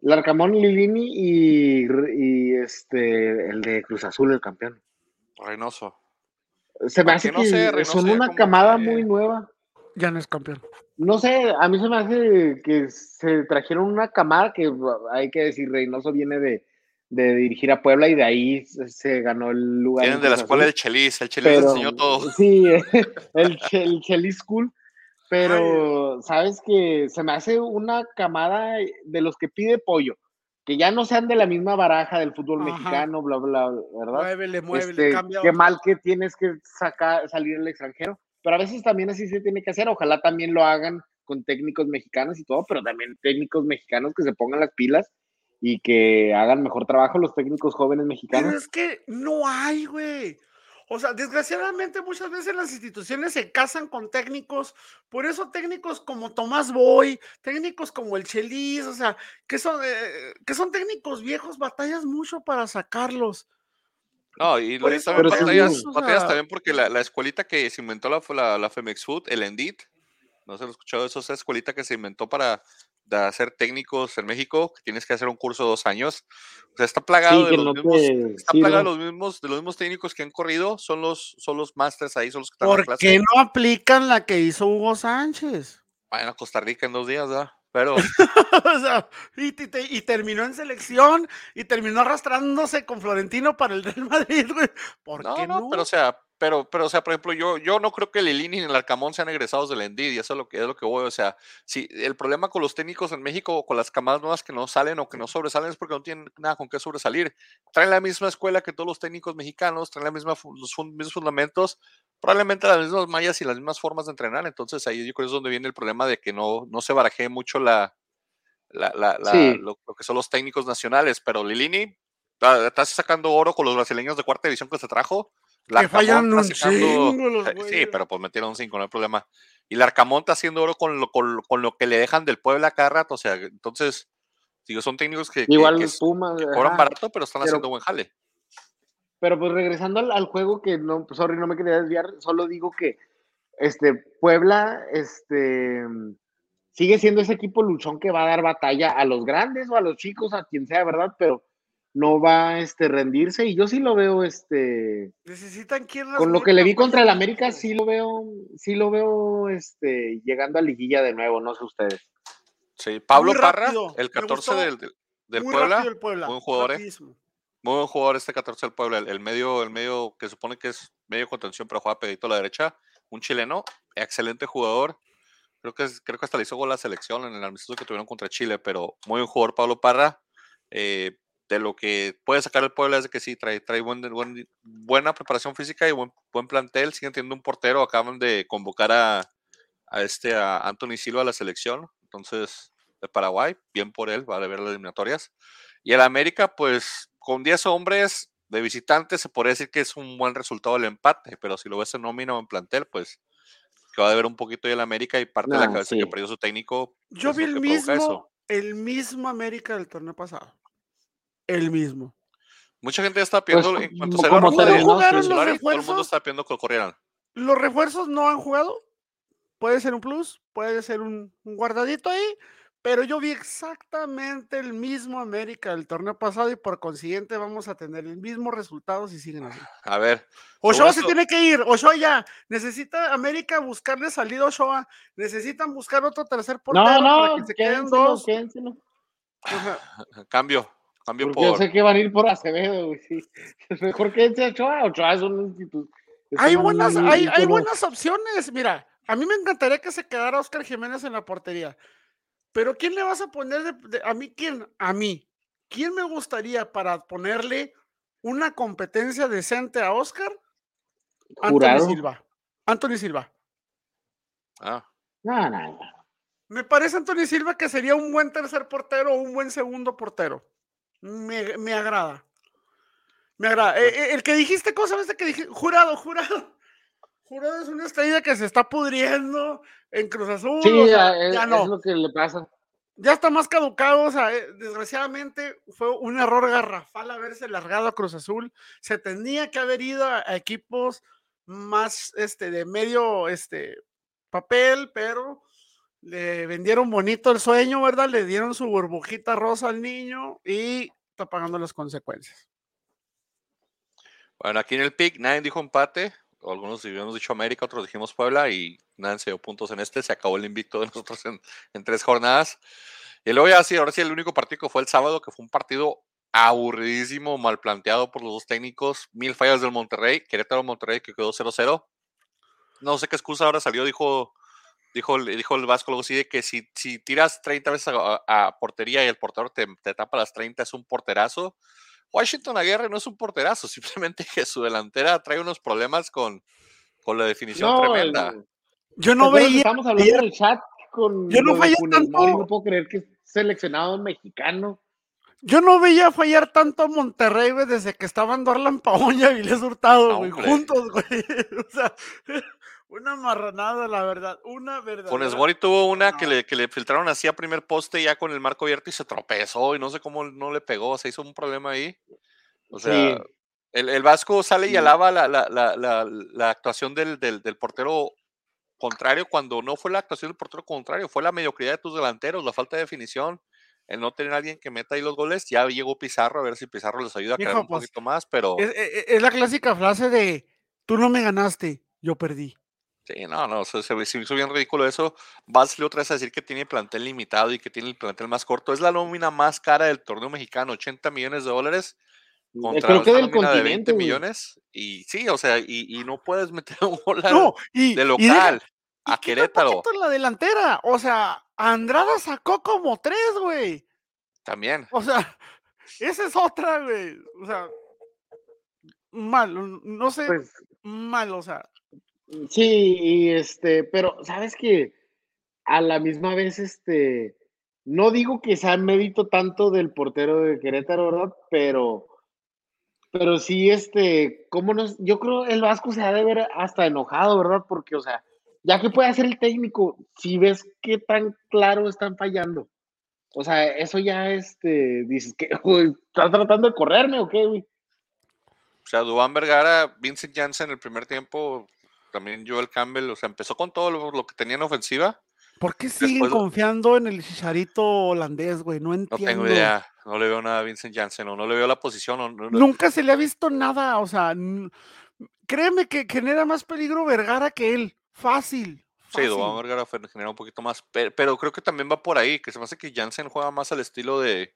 Larcamón, Lilini y, y este, el de Cruz Azul, el campeón. Reynoso. Se me hace no que sé, Reynoso son una camada que- muy nueva. Ya no es campeón. No sé, a mí se me hace que se trajeron una camada que hay que decir, Reynoso viene de, de dirigir a Puebla y de ahí se ganó el lugar. Vienen de la escuela del Chelis, el Chelis enseñó todo. Sí, el, el Chelis School, pero sabes que se me hace una camada de los que pide pollo, que ya no sean de la misma baraja del fútbol mexicano, bla, bla, ¿verdad? Muévele, muévele, este, Qué mal que tienes que sacar, salir al extranjero, pero a veces también así se tiene que hacer, ojalá también lo hagan con técnicos mexicanos y todo, pero también técnicos mexicanos que se pongan las pilas y que hagan mejor trabajo los técnicos jóvenes mexicanos. Pero es que no hay, güey. O sea, desgraciadamente muchas veces las instituciones se casan con técnicos, por eso técnicos como Tomás Boy, técnicos como el Chelis, o sea, que son, eh, que son técnicos viejos, batallas mucho para sacarlos. No, y lo también batallas, batallas también porque la, la, escuelita que se inventó la, la, la Femex Food, el Endit, no se lo he escuchado, eso es escuelita que se inventó para de hacer técnicos en México, que tienes que hacer un curso de dos años. O sea, está plagado, de, los mismos, está plagado de los mismos, de los mismos técnicos que han corrido, son los, son los masters ahí, son los que están ¿Por en clase. qué no aplican la que hizo Hugo Sánchez? Vayan a Costa Rica en dos días, ¿verdad? Pero. o sea, y, y, y, terminó en selección y terminó arrastrándose con Florentino para el Real Madrid, güey. ¿Por no, qué no, no? Pero, o sea, pero, pero, o sea, por ejemplo, yo, yo no creo que Lilini ni el Arcamón sean egresados de la Endidia, eso es lo que es lo que voy, o sea, si el problema con los técnicos en México o con las camadas nuevas que no salen o que no sobresalen es porque no tienen nada con qué sobresalir. Traen la misma escuela que todos los técnicos mexicanos, traen la misma, los mismos fundamentos, probablemente las mismas mallas y las mismas formas de entrenar, entonces ahí yo creo que es donde viene el problema de que no, no se baraje mucho la, la, la, la Sí. lo, lo que son los técnicos nacionales, pero Lilini ah, está sacando oro con los brasileños de cuarta división que se trajo. Que fallan Larcamón un los Sí, pero pues metieron cinco, no hay problema. Y Larcamón está haciendo oro con lo, con, lo- con lo que le dejan del Puebla cada rato. O sea, entonces, digo, son técnicos que, que- Igual que, Pumas. que cobran ajá. barato, pero están Pero- haciendo buen jale. Pero pues regresando al, al juego, que no, pues, sorry, no me quería desviar, solo digo que este Puebla este sigue siendo ese equipo luchón que va a dar batalla a los grandes o a los chicos, a quien sea, ¿verdad? Pero no va a este, rendirse y yo sí lo veo este Necesitan quien las con lo que le vi contra el. América sí lo veo sí lo veo este llegando a liguilla de nuevo, no sé ustedes. Sí, Pablo Muy Parra, rápido, el me 14 gustó del, del- Muy Puebla. el Puebla. buen jugador, ¿eh? Muy buen jugador este 14 del Puebla, el, el medio, el medio que supone que es medio contención, pero juega pedito a la derecha. Un chileno, excelente jugador. Creo que, es- creo que hasta le hizo gol a la selección en el amistoso que tuvieron contra Chile, pero muy buen jugador Pablo Parra. Eh, de lo que puede sacar el Puebla es de que sí, trae, trae buen, buen- buena preparación física y buen, buen plantel. Siguen teniendo un portero, acaban de convocar a, a este a Anthony Silva a la selección. Entonces, de Paraguay, bien por él, va a ver las eliminatorias. Y el América, pues con 10 hombres de visitantes, se podría decir que es un buen resultado el empate, pero si lo ves en nómina o en plantel, pues que va a deber un poquito y el América y parte de la cabeza sí. que perdió su técnico. Yo es vi el mismo, el mismo América del torneo pasado. El mismo. Mucha gente ya está Pues, pidiendo, en cuanto se. ¿Jugaron los Solari, todo el mundo está pidiendo que corrieran. Los refuerzos no han jugado. Puede ser un plus, puede ser un, un guardadito ahí, pero yo vi exactamente el mismo América del torneo pasado y por consiguiente vamos a tener el mismo resultado si siguen así. A ver, Ochoa se tiene que ir, Ochoa ya. Necesita América buscarle salida a Ochoa. Necesitan buscar otro tercer portero No, para no, que se queden dos. quédenselo. Cambio, cambio Porque yo sé que van a ir por Acevedo, güey, sí. Es mejor que a Ochoa. Ochoa es un instituto. es Hay un buenas, hay, hay buenas opciones. Mira, a mí me encantaría que se quedara Oscar Jiménez en la portería. Pero ¿quién le vas a poner de- de- a mí quién? A mí. ¿Quién me gustaría para ponerle una competencia decente a Oscar? Anthony. Silva. Anthony Silva. Ah, No, no, no. Me parece Anthony Silva que sería un buen tercer portero o un buen segundo portero. Me, me agrada. Me agrada. Eh, eh, el que dijiste, ¿cómo sabes de que dije? Jurado, jurado. Jurado es una estrella que se está pudriendo en Cruz Azul. Sí, o sea, ya, es, ya no. es lo que le pasa. Ya está más caducado. O sea, eh, desgraciadamente fue un error garrafal haberse largado a Cruz Azul. Se tenía que haber ido a, a equipos más este, de medio este, papel, pero le vendieron bonito el sueño, ¿verdad? Le dieron su burbujita rosa al niño y está pagando las consecuencias. Bueno, aquí en el pick nadie dijo empate. algunos habíamos dicho América, otros dijimos Puebla y nadie se dio puntos en este. Se acabó el invicto de nosotros en, en tres jornadas. Y luego ya sí, ahora sí, el único partido que fue el sábado, que fue un partido aburridísimo, mal planteado por los dos técnicos. Mil fallas del Monterrey, Querétaro Monterrey que quedó 0-0. No sé qué excusa ahora salió, dijo, dijo, dijo el Vasco luego sí de que si, si tiras 30 veces a, portería y el portero te, te, tapa las 30 es un porterazo. Washington Aguirre no es un porterazo, simplemente que su delantera trae unos problemas con, con la definición tremenda. yo no veía. Estamos hablando en el chat con. Yo no veía tanto. No puedo creer que es seleccionado mexicano. Yo no veía fallar tanto a Monterrey, güey, desde que estaban Dorlan Paoña y Les Hurtado, güey, juntos, güey. O sea, una marranada, la verdad, una verdad. Con Esbori tuvo una que, le, que le filtraron así a primer poste ya con el marco abierto y se tropezó y no sé cómo no le pegó, se hizo un problema ahí. O sea, el, el, Vasco sale y alaba la, la, la, la actuación del, del, del portero contrario cuando no fue la actuación del portero contrario, fue la mediocridad de tus delanteros, la falta de definición el no tener a alguien que meta ahí los goles. Ya llegó Pizarro, a ver si Pizarro les ayuda a crear un pues, poquito más, pero. E, e, es, la clásica frase de tú no me ganaste, yo perdí. Sí, no, no, se, me hizo bien ridículo eso. Vas otra vez a decir que tiene plantel limitado y que tiene el plantel más corto. Es la nómina más cara del torneo mexicano, 80 millones de dólares mm, contra Creo del de 20 millones. Y sí, o sea, y, no puedes meter un gol de local a Querétaro. la delantera, o sea, Andrada sacó como tres, güey. También. O sea, esa es otra, güey. O sea, mal, no sé, pues mal, o sea. Sí, y este, pero sabes que a la misma vez, este, no digo que sea mérito tanto del portero de Querétaro, ¿verdad? Pero, pero sí, este, ¿cómo nos, yo creo el Vasco se ha de ver hasta enojado, ¿verdad? Porque, o sea, ya que puede hacer el técnico, si ves qué tan claro están fallando. O sea, eso ya, este, dices que, ¿estás tratando de correrme o qué, güey? O sea, Dubán Vergara, Vincent Janssen el primer tiempo, también Joel Campbell, o sea, empezó con todo lo, que tenía en ofensiva. ¿Por qué siguen confiando en el chicharito holandés, güey? No entiendo. No tengo idea, no le veo nada a Vincent Janssen, o no le veo la posición. Nunca se le ha visto nada, o sea, créeme que genera más peligro Vergara que él. Fácil. Sí, Dubán Vergara genera un poquito más, pero, creo que también va por ahí, que se me hace que Jansen juega más al estilo de,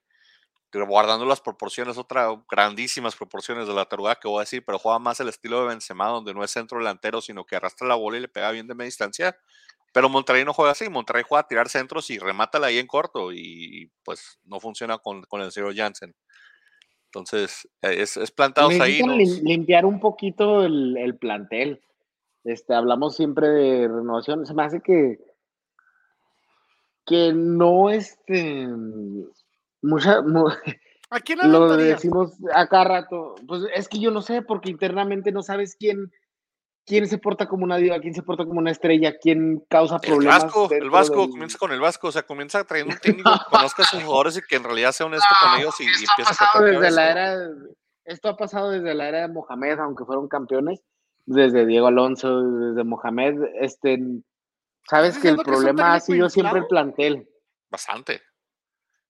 guardando las proporciones, otra grandísimas proporciones de la taruga que voy a decir, pero juega más el estilo de Benzema, donde no es centro delantero, sino que arrastra la bola y le pega bien de media distancia. Pero Monterrey no juega así, Monterrey juega a tirar centros y remátala ahí en corto, y pues no funciona con, el Ciro Jansen. Entonces, es, es plantados ahí. limpiar un poquito el, el plantel este, hablamos siempre de renovación. Se me hace que, que no este mucha ¿A quién lo decimos acá rato. Pues es que yo no sé, porque internamente no sabes quién, quién se porta como una diva, quién se porta como una estrella, quién causa problemas. El Vasco, el Vasco comienza con el Vasco, o sea, comienza trayendo un técnico que conozca a sus jugadores y que en realidad sea honesto con ellos y, empieza a desde la era, Esto ha pasado desde la era de Mohamed, aunque fueron campeones desde Diego Alonso, desde Mohamed, este, sabes que el problema ha sido siempre el plantel. Bastante.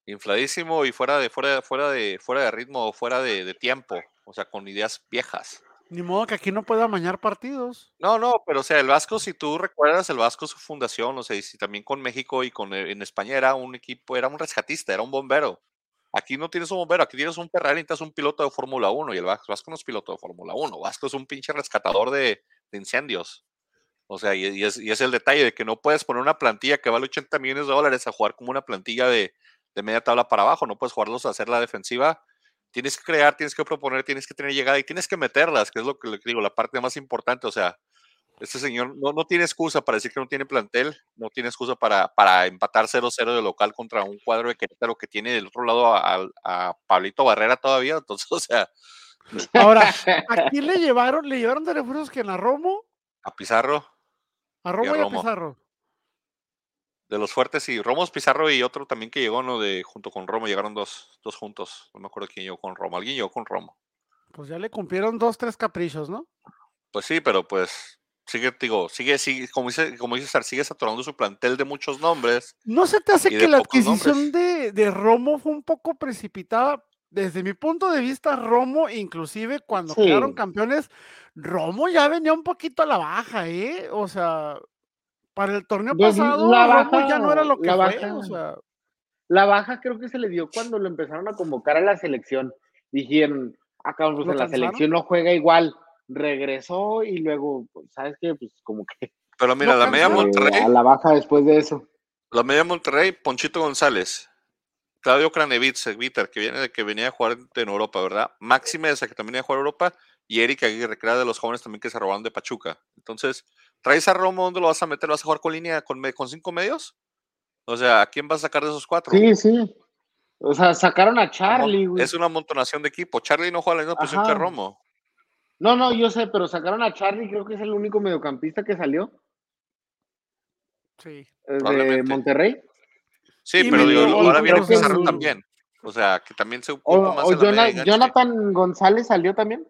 Infladísimo y fuera de, fuera, fuera de, fuera de ritmo, fuera de, tiempo, o sea, con ideas viejas. Ni modo que aquí no pueda amañar partidos. No, no, pero o sea, el Vasco, si tú recuerdas, el Vasco, su fundación, o sea, y si también con México y con en España era un equipo, era un rescatista, era un bombero. Aquí no tienes un bombero, aquí tienes un Ferrari, necesitas un piloto de Fórmula 1 y el Vasco no es piloto de Fórmula 1, Vasco es un pinche rescatador de, incendios. O sea, y, es, el detalle de que no puedes poner una plantilla que vale 80 millones de dólares a jugar como una plantilla de, media tabla para abajo, no puedes jugarlos a hacer la defensiva. Tienes que crear, tienes que proponer, tienes que tener llegada y tienes que meterlas, que es lo que le digo, la parte más importante. O sea, este señor no, no, tiene excusa para decir que no tiene plantel, no tiene excusa para, para empatar 0-0 de local contra un cuadro de Querétaro que tiene del otro lado a, a, Pablito Barrera todavía. Entonces, o sea. Ahora, ¿a quién le llevaron? ¿Le llevaron de refuerzos que en a Romo? A Pizarro. A Romo y a, Pizarro. De los fuertes, y Romo, Pizarro y otro también que llegó, ¿no? De, junto con Romo, llegaron dos, dos juntos. No me acuerdo quién llegó con Romo. Alguien llegó con Romo. Pues ya le cumplieron dos, tres caprichos, ¿no? Pues sí, pero pues sigue, digo, sigue, sigue, como dice, como dice Sar, sigue saturando su plantel de muchos nombres. ¿No se te hace que la adquisición de, de, Romo fue un poco precipitada? desde mi punto de vista, Romo, inclusive cuando Sí. quedaron campeones, Romo ya venía un poquito a la baja, ¿eh? O sea, para el torneo Pues, pasado, la Romo ya no era lo que baja- la fue, baja- o sea, La baja creo que se le dio cuando lo empezaron a convocar a la selección. Dijeron, acá pues ¿Lo en la selección no juega igual. Regresó y luego, pues, ¿sabes qué? Pues como que Pero mira, No la media Monterrey, a la baja después de eso. la media Monterrey, Ponchito González, Claudio Cranevitz, Viter, que viene de que venía a jugar en Europa, ¿verdad? Máxime esa que también venía a jugar en Europa, y Eric Aguirre, que era de los jóvenes también que se robaron de Pachuca. Entonces, ¿traes a Romo? ¿Dónde lo vas a meter? ¿Lo vas a jugar con línea con, cinco medios? O sea, ¿a quién vas a sacar de esos cuatro? Sí, sí. O sea, sacaron a Charlie, güey. Es una amontonación de equipo. Charlie no juega la misma posición que Ajá. Romo. No, no, yo sé, pero sacaron a Charlie, creo que es el único mediocampista que salió sí. eh, de. Monterrey. Sí, Y pero digo, ahora viene que Pizarro también. O sea, que también se O, ocupa más o en la media Jona- de enganche. Jonathan González salió también.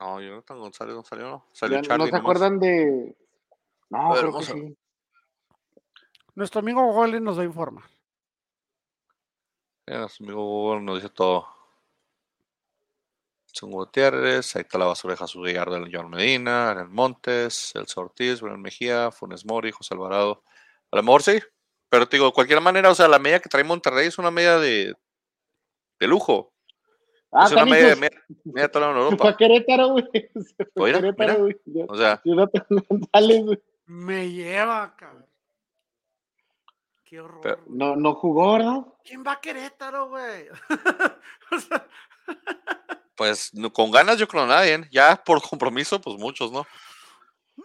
No, Jonathan González no salió, no. Salió Ya Charlie ¿No se nomás. acuerdan de.? No, ver, creo que sí. Nuestro amigo Gole nos va a informar. Ya, nuestro amigo Google nos dice todo. Son Gutiérrez, ahí está la basura de Jesús Gallardo, el John Medina, el Montes, el Ortiz, Bruno Mejía, Funes Mori, José Alvarado. A lo mejor sí, pero te digo, de cualquier manera, o sea, la media que trae Monterrey es una media de, de lujo. Ah, es una media, media, media la se fue a Europa. Querétaro, güey. Se fue a Querétaro, güey. O sea, González, güey. Me lleva, cabrón. Qué horror. Pero-. No, no jugó, ¿verdad? ¿Quién va a Querétaro, güey? O sea, pues no- con ganas yo creo nadie. ¿eh? Ya por compromiso, pues muchos, ¿no?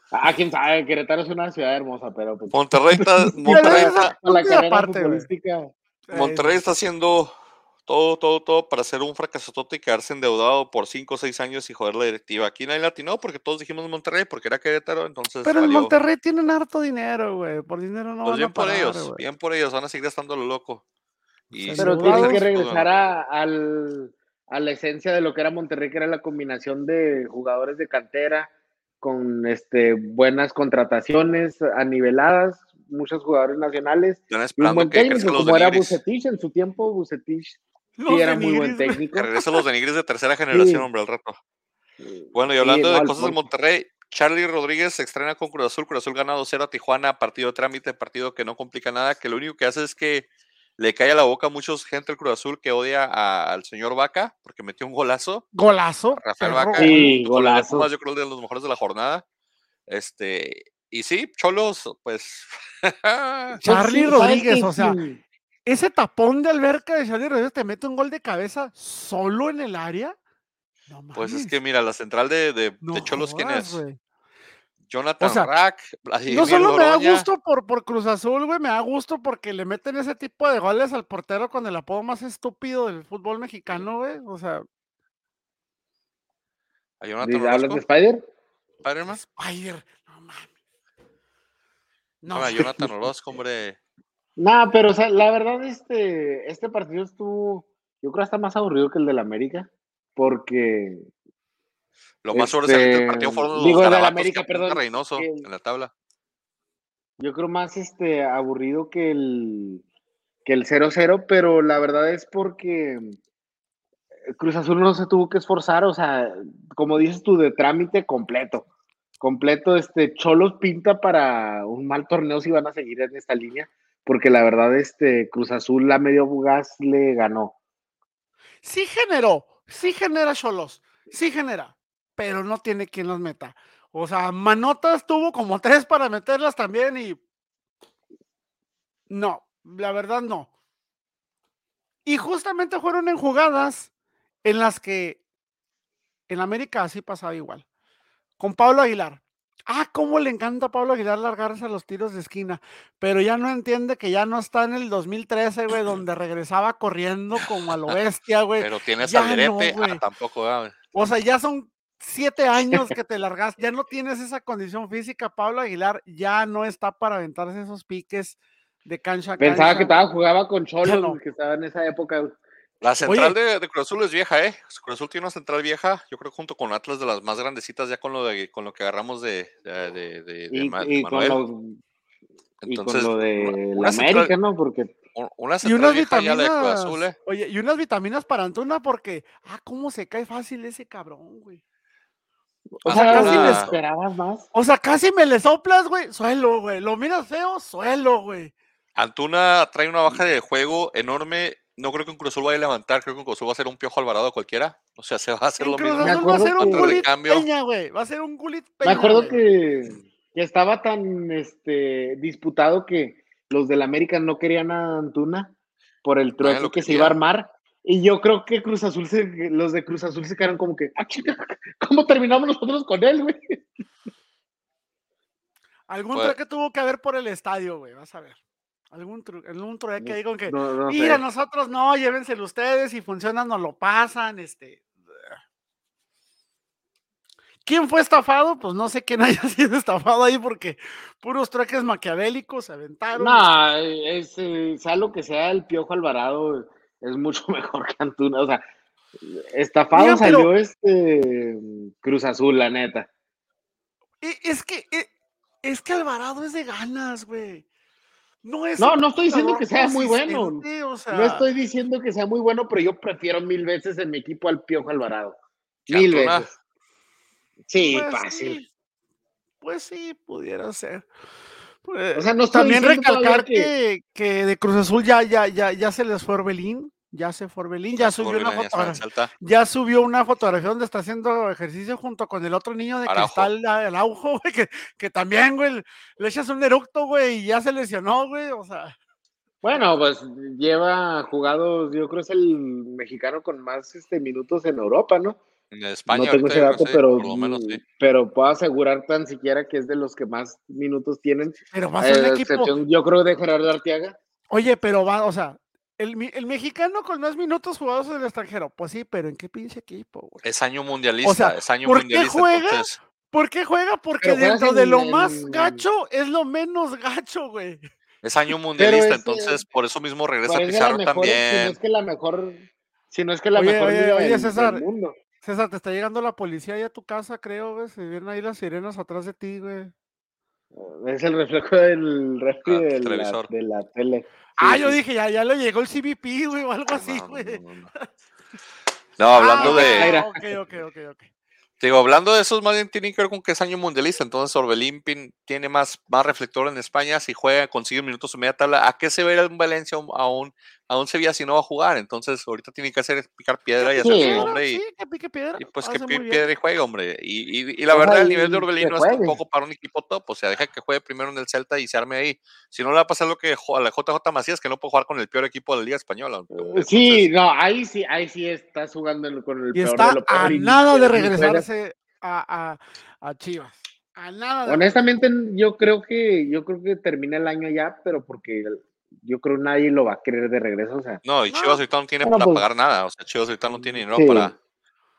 Ah, quién sabe, Querétaro es una ciudad hermosa, pero pues, Monterrey está, Monterrey está, la carrera futbolística. Monterrey está haciendo todo, todo, todo para hacer un fracasotote y quedarse endeudado por 5 o 6 años y joder la directiva. Aquí nadie latinó porque todos dijimos Monterrey porque era Querétaro, entonces Pero en. Monterrey tienen harto dinero, güey. Por dinero no Pues van bien a por parar, ellos, güey. bien por ellos, van a seguir gastando lo loco. Y Pero tienen que pues, regresar a, al- a la esencia de lo que era Monterrey, que era la combinación de jugadores de cantera con este, buenas contrataciones aniveladas, muchos jugadores nacionales Están y un esperando buen que crezcan técnico, los como era. Bucetich en su tiempo. Bucetich Los sí era muy buen técnico. Que regresen los denigris de tercera generación, Sí. hombre, al rato. Bueno, y Sí, hablando no, de cosas del. Monterrey, Charlie Rodríguez se estrena con Cruz Azul. Cruz Azul gana 2-0 a Tijuana, partido de trámite, partido que no complica nada, que lo único que hace es que le cae a la boca a mucha gente del Cruz Azul que odia a- al señor Vaca porque metió un golazo. Golazo. Rafael Vaca, Sí, golazo. Yo creo que de los mejores de la jornada. Este, y sí, Cholos, pues. Charlie Sí, ¿sabes Rodríguez, o sea, Sí. Ese tapón de alberca de Charlie Rodríguez te mete un gol de cabeza solo en el área. No pues es que mira, la central de, de, de no Cholos, ¿quién es? Jonathan O sea, Rack, Vladimir No solo me da gusto por, por Cruz Azul, güey, me da gusto porque le meten ese tipo de goles al portero con el apodo más estúpido del fútbol mexicano, güey. O sea, A Jonathan Dice, ¿Hablas Orozco, de Spider? Spider-Man. Spider, no mames. No, No, a Jonathan Orozco, hombre. No, pero o sea, la verdad, este, este partido estuvo, yo creo hasta más aburrido que el del América, porque Lo más Este, sobresaliente del partido fueron los digo, del América, perdón, Reynoso en la tabla. yo creo más este aburrido que el que el 0-0, pero la verdad es porque Cruz Azul no se tuvo que esforzar, o sea, como dices tú, de trámite completo. Completo, este Cholos pinta para un mal torneo si van a seguir en esta línea, porque la verdad, este Cruz Azul a medio gas le ganó. sí generó, sí genera Cholos, sí genera, pero no tiene quien los meta. O sea, Manotas tuvo como tres para meterlas también y no, la verdad no. Y justamente fueron en jugadas en las que en América así pasaba igual. Con Pablo Aguilar. Ah, cómo le encanta a Pablo Aguilar largarse a los tiros de esquina, pero ya no entiende que ya no está en el 2013, güey, donde regresaba corriendo como a lo bestia, güey. Pero tienes ya al no, Derete, güey. ah, tampoco, ah, O sea, ya son siete años que te largas, ya no tienes esa condición física. Pablo Aguilar ya no está para aventarse esos piques de cancha a Pensaba cancha. que estaba jugaba con Cholos, no. güey, que estaba en esa época. La central de, de Cruz Azul es vieja, ¿eh? Cruz Azul tiene una central vieja, yo creo que junto con Atlas de las más grandecitas, ya con lo de con lo que agarramos de, de, de- de- de Y, Ma- y con Manuel. lo, y con Entonces, lo de una la central- América, ¿no? Porque una y unas vieja ya la de Cruz vitaminas. Azul, ¿eh? Oye, y unas vitaminas para Antuna porque, ah, cómo se cae fácil ese cabrón, güey. O Ah, sea, casi ¿le les- esperabas más? O sea, casi me le soplas, güey. Suelo, güey. Lo miras feo, suelo, güey. Antuna trae una baja de juego enorme. No creo que en Cruz Azul vaya a levantar. Creo que en Cruz Azul va a ser un piojo Alvarado cualquiera. O sea, se va a hacer lo mismo. Me Azul va a acuerdo ser un Gulit. Peña, güey. Va a ser un Gulit Peña. Me acuerdo que, que estaba tan este, disputado que los del América no querían a Antuna por el trueque que se iba a armar. Y yo creo que Cruz Azul, se, los de Cruz Azul se quedaron como que, "Ah, chica, ¿cómo terminamos nosotros con él, güey? Algún Pues- trueque tuvo que haber por el estadio, güey. Vas a ver. Algún, tru algún trueque ahí con que. No, no sé. Mira, nosotros no, llévenselo ustedes. Si funciona, nos lo pasan. Este. ¿Quién fue estafado? Pues no sé quién haya sido estafado ahí porque puros trueques maquiavélicos se aventaron. No, es, eh, sea lo que sea, el Piojo Alvarado es mucho mejor que Antuna. O sea, estafado pero- salió este Cruz Azul, la neta. E- Es que, e- es que Alvarado es de ganas, güey. No es. No, estoy diciendo que sea muy bueno. consistente, o sea, No estoy diciendo que sea muy bueno, pero yo prefiero mil veces en mi equipo al Piojo Alvarado. ¿Que Mil veces. Sí, pues fácil. sí, Pues sí, pudiera ser. Pues, O sea, no estoy También recalcar que- que, que de Cruz Azul ya, ya, ya, ya se les fue Orbelín. Ya se fue Orbelín, ya subió una ya fotografía. Ya subió una fotografía donde está haciendo ejercicio junto con el otro niño de Araujo. cristal, ah, el aujo, güey, que, que también, güey, le echas un eructo, güey, y ya se lesionó, güey, o sea. Bueno, pues lleva jugados, yo creo es el mexicano con más este, minutos en Europa, ¿no? En España no tengo ese dato, pero, por lo menos sí. pero puedo asegurar tan siquiera que es de los que más minutos tienen. Pero va a a ser un equipo. excepción, yo creo, de Gerardo Arteaga. Oye, pero va, o sea, el, el mexicano con más minutos jugados en el extranjero. Pues sí, pero ¿en qué pinche equipo, güey? Es año mundialista, es año ¿por qué mundialista. juega? Entonces, ¿Por qué juega? Porque dentro de lo en- más gacho es lo menos gacho, güey. es año mundialista, es, entonces por eso mismo regresa Pizarro mejor, Si no también. es que la mejor, si no es que la Oye, mejor oye, liga oye, del- César. del mundo. César, te está llegando la policía ahí a tu casa, creo, güey. Se vienen ahí las sirenas atrás de ti, güey. Es el reflejo del refri Ah, de, la, televisor. de la tele. Ah, yo dije, ya, ya le llegó el CBP, güey, o algo así, güey. no, hablando Ah, de, Mira. Ok, ok, ok, ok. Digo, hablando de esos, más bien tiene que ver con que es año mundialista. Entonces, Orbelín tiene más, más reflector en España. Si juega, consigue minutos en media tabla. ¿A qué se ir en Valencia a un, a un, a un Sevilla si no va a jugar? Entonces, ahorita tiene que hacer es picar piedra y hacer Sí. nombre. Y, sí, que pique piedra. y pues que pique piedra y juegue, hombre. Y, y, y la verdad, el nivel de que Orbelín no es tampoco para un equipo top. O sea, deja que juegue primero en el Celta y se arme ahí. Si no, le va a pasar lo que a la JJ Macías, que no puede jugar con el peor equipo de la Liga Española. Eh, Sí, no, ahí sí, ahí sí estás jugando con el Y peor está de lo peor. a y- nada de regresarse a, a, a Chivas. A nada de Honestamente, yo creo que yo creo que termina el año ya, pero porque yo creo nadie lo va a querer de regreso. O sea, No, y. Chivas ahorita no tiene Bueno, para pues, pagar nada. O sea, Chivas ahorita no tiene dinero sí. para,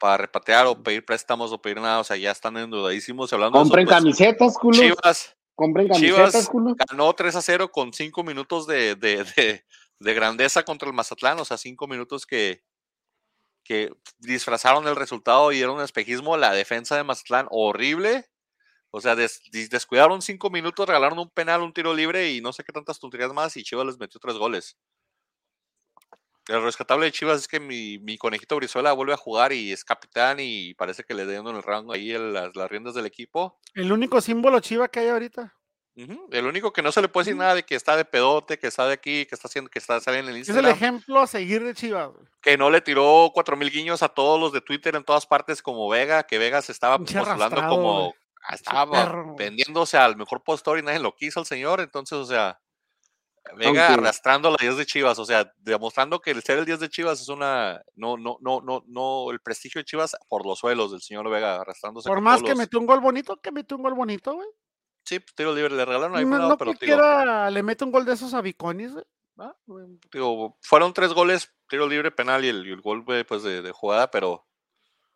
para repatear o pedir préstamos o pedir nada. O sea, ya están endeudadísimos. Y hablando compren de eso, pues, camisetas, culos. Chivas compren Chivas camisetas, culos. ganó 3 a 0 con 5 minutos de, de, de, de grandeza contra el Mazatlán. O sea, 5 minutos que, que disfrazaron el resultado y dieron un espejismo. La defensa de Mazatlán horrible. O sea, des- descuidaron 5 minutos, regalaron un penal, un tiro libre y no sé qué tantas tonterías más. Y Chivas les metió 3 goles. El rescatable de Chivas es que mi, mi conejito Brizuela vuelve a jugar y es capitán y parece que le dieron el rango ahí el- las, las riendas del equipo. El único símbolo chiva que hay ahorita. El único que no se le puede decir nada de que está de pedote, que está de aquí, que está haciendo, que está saliendo en el Es el Instagram, ejemplo a seguir de Chivas. que no le tiró cuatro mil guiños a todos los de Twitter en todas partes como Vega, que Vega se estaba postulando como estaba perro, güey. vendiéndose al mejor postor y nadie lo quiso el señor, entonces, o sea, Vega Aunque- arrastrando la 10 de Chivas, o sea, demostrando que el ser el 10 de Chivas es una no no no no no el prestigio de Chivas por los suelos del señor Vega arrastrándose Por más que los- metió un gol bonito, que metió un gol bonito, güey. sí, pues, tiro libre le regalaron ahí No, no pero cualquiera le mete un gol de esos a Viconis, güey. Ah, digo, fueron tres goles, tiro libre, penal y el, y el gol güey, pues, de, de jugada, pero,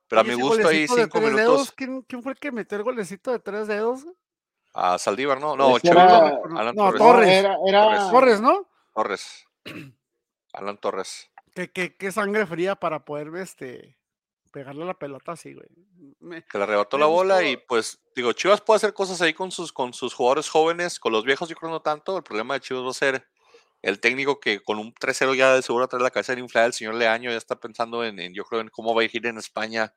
pero a mi gusto ahí de cinco minutos dedos, ¿quién, quién fue el que metió el golecito de tres dedos? a Saldívar, ¿no? No, era- Alan no, Torres. Torres. Era, era, Torres. Torres, ¿no? Torres. Alan Torres. Que, que, que sangre fría para poder este, pegarle la pelota así, güey. Me- Que le arrebató la bola y pues, digo, Chivas puede hacer cosas ahí con sus, con sus jugadores jóvenes, con los viejos yo creo no tanto, el problema de Chivas va a ser el técnico que con un 3-0 ya de seguro trae la cabeza de inflada, el señor Leaño ya está pensando en, en, yo creo, en cómo va a ir en España,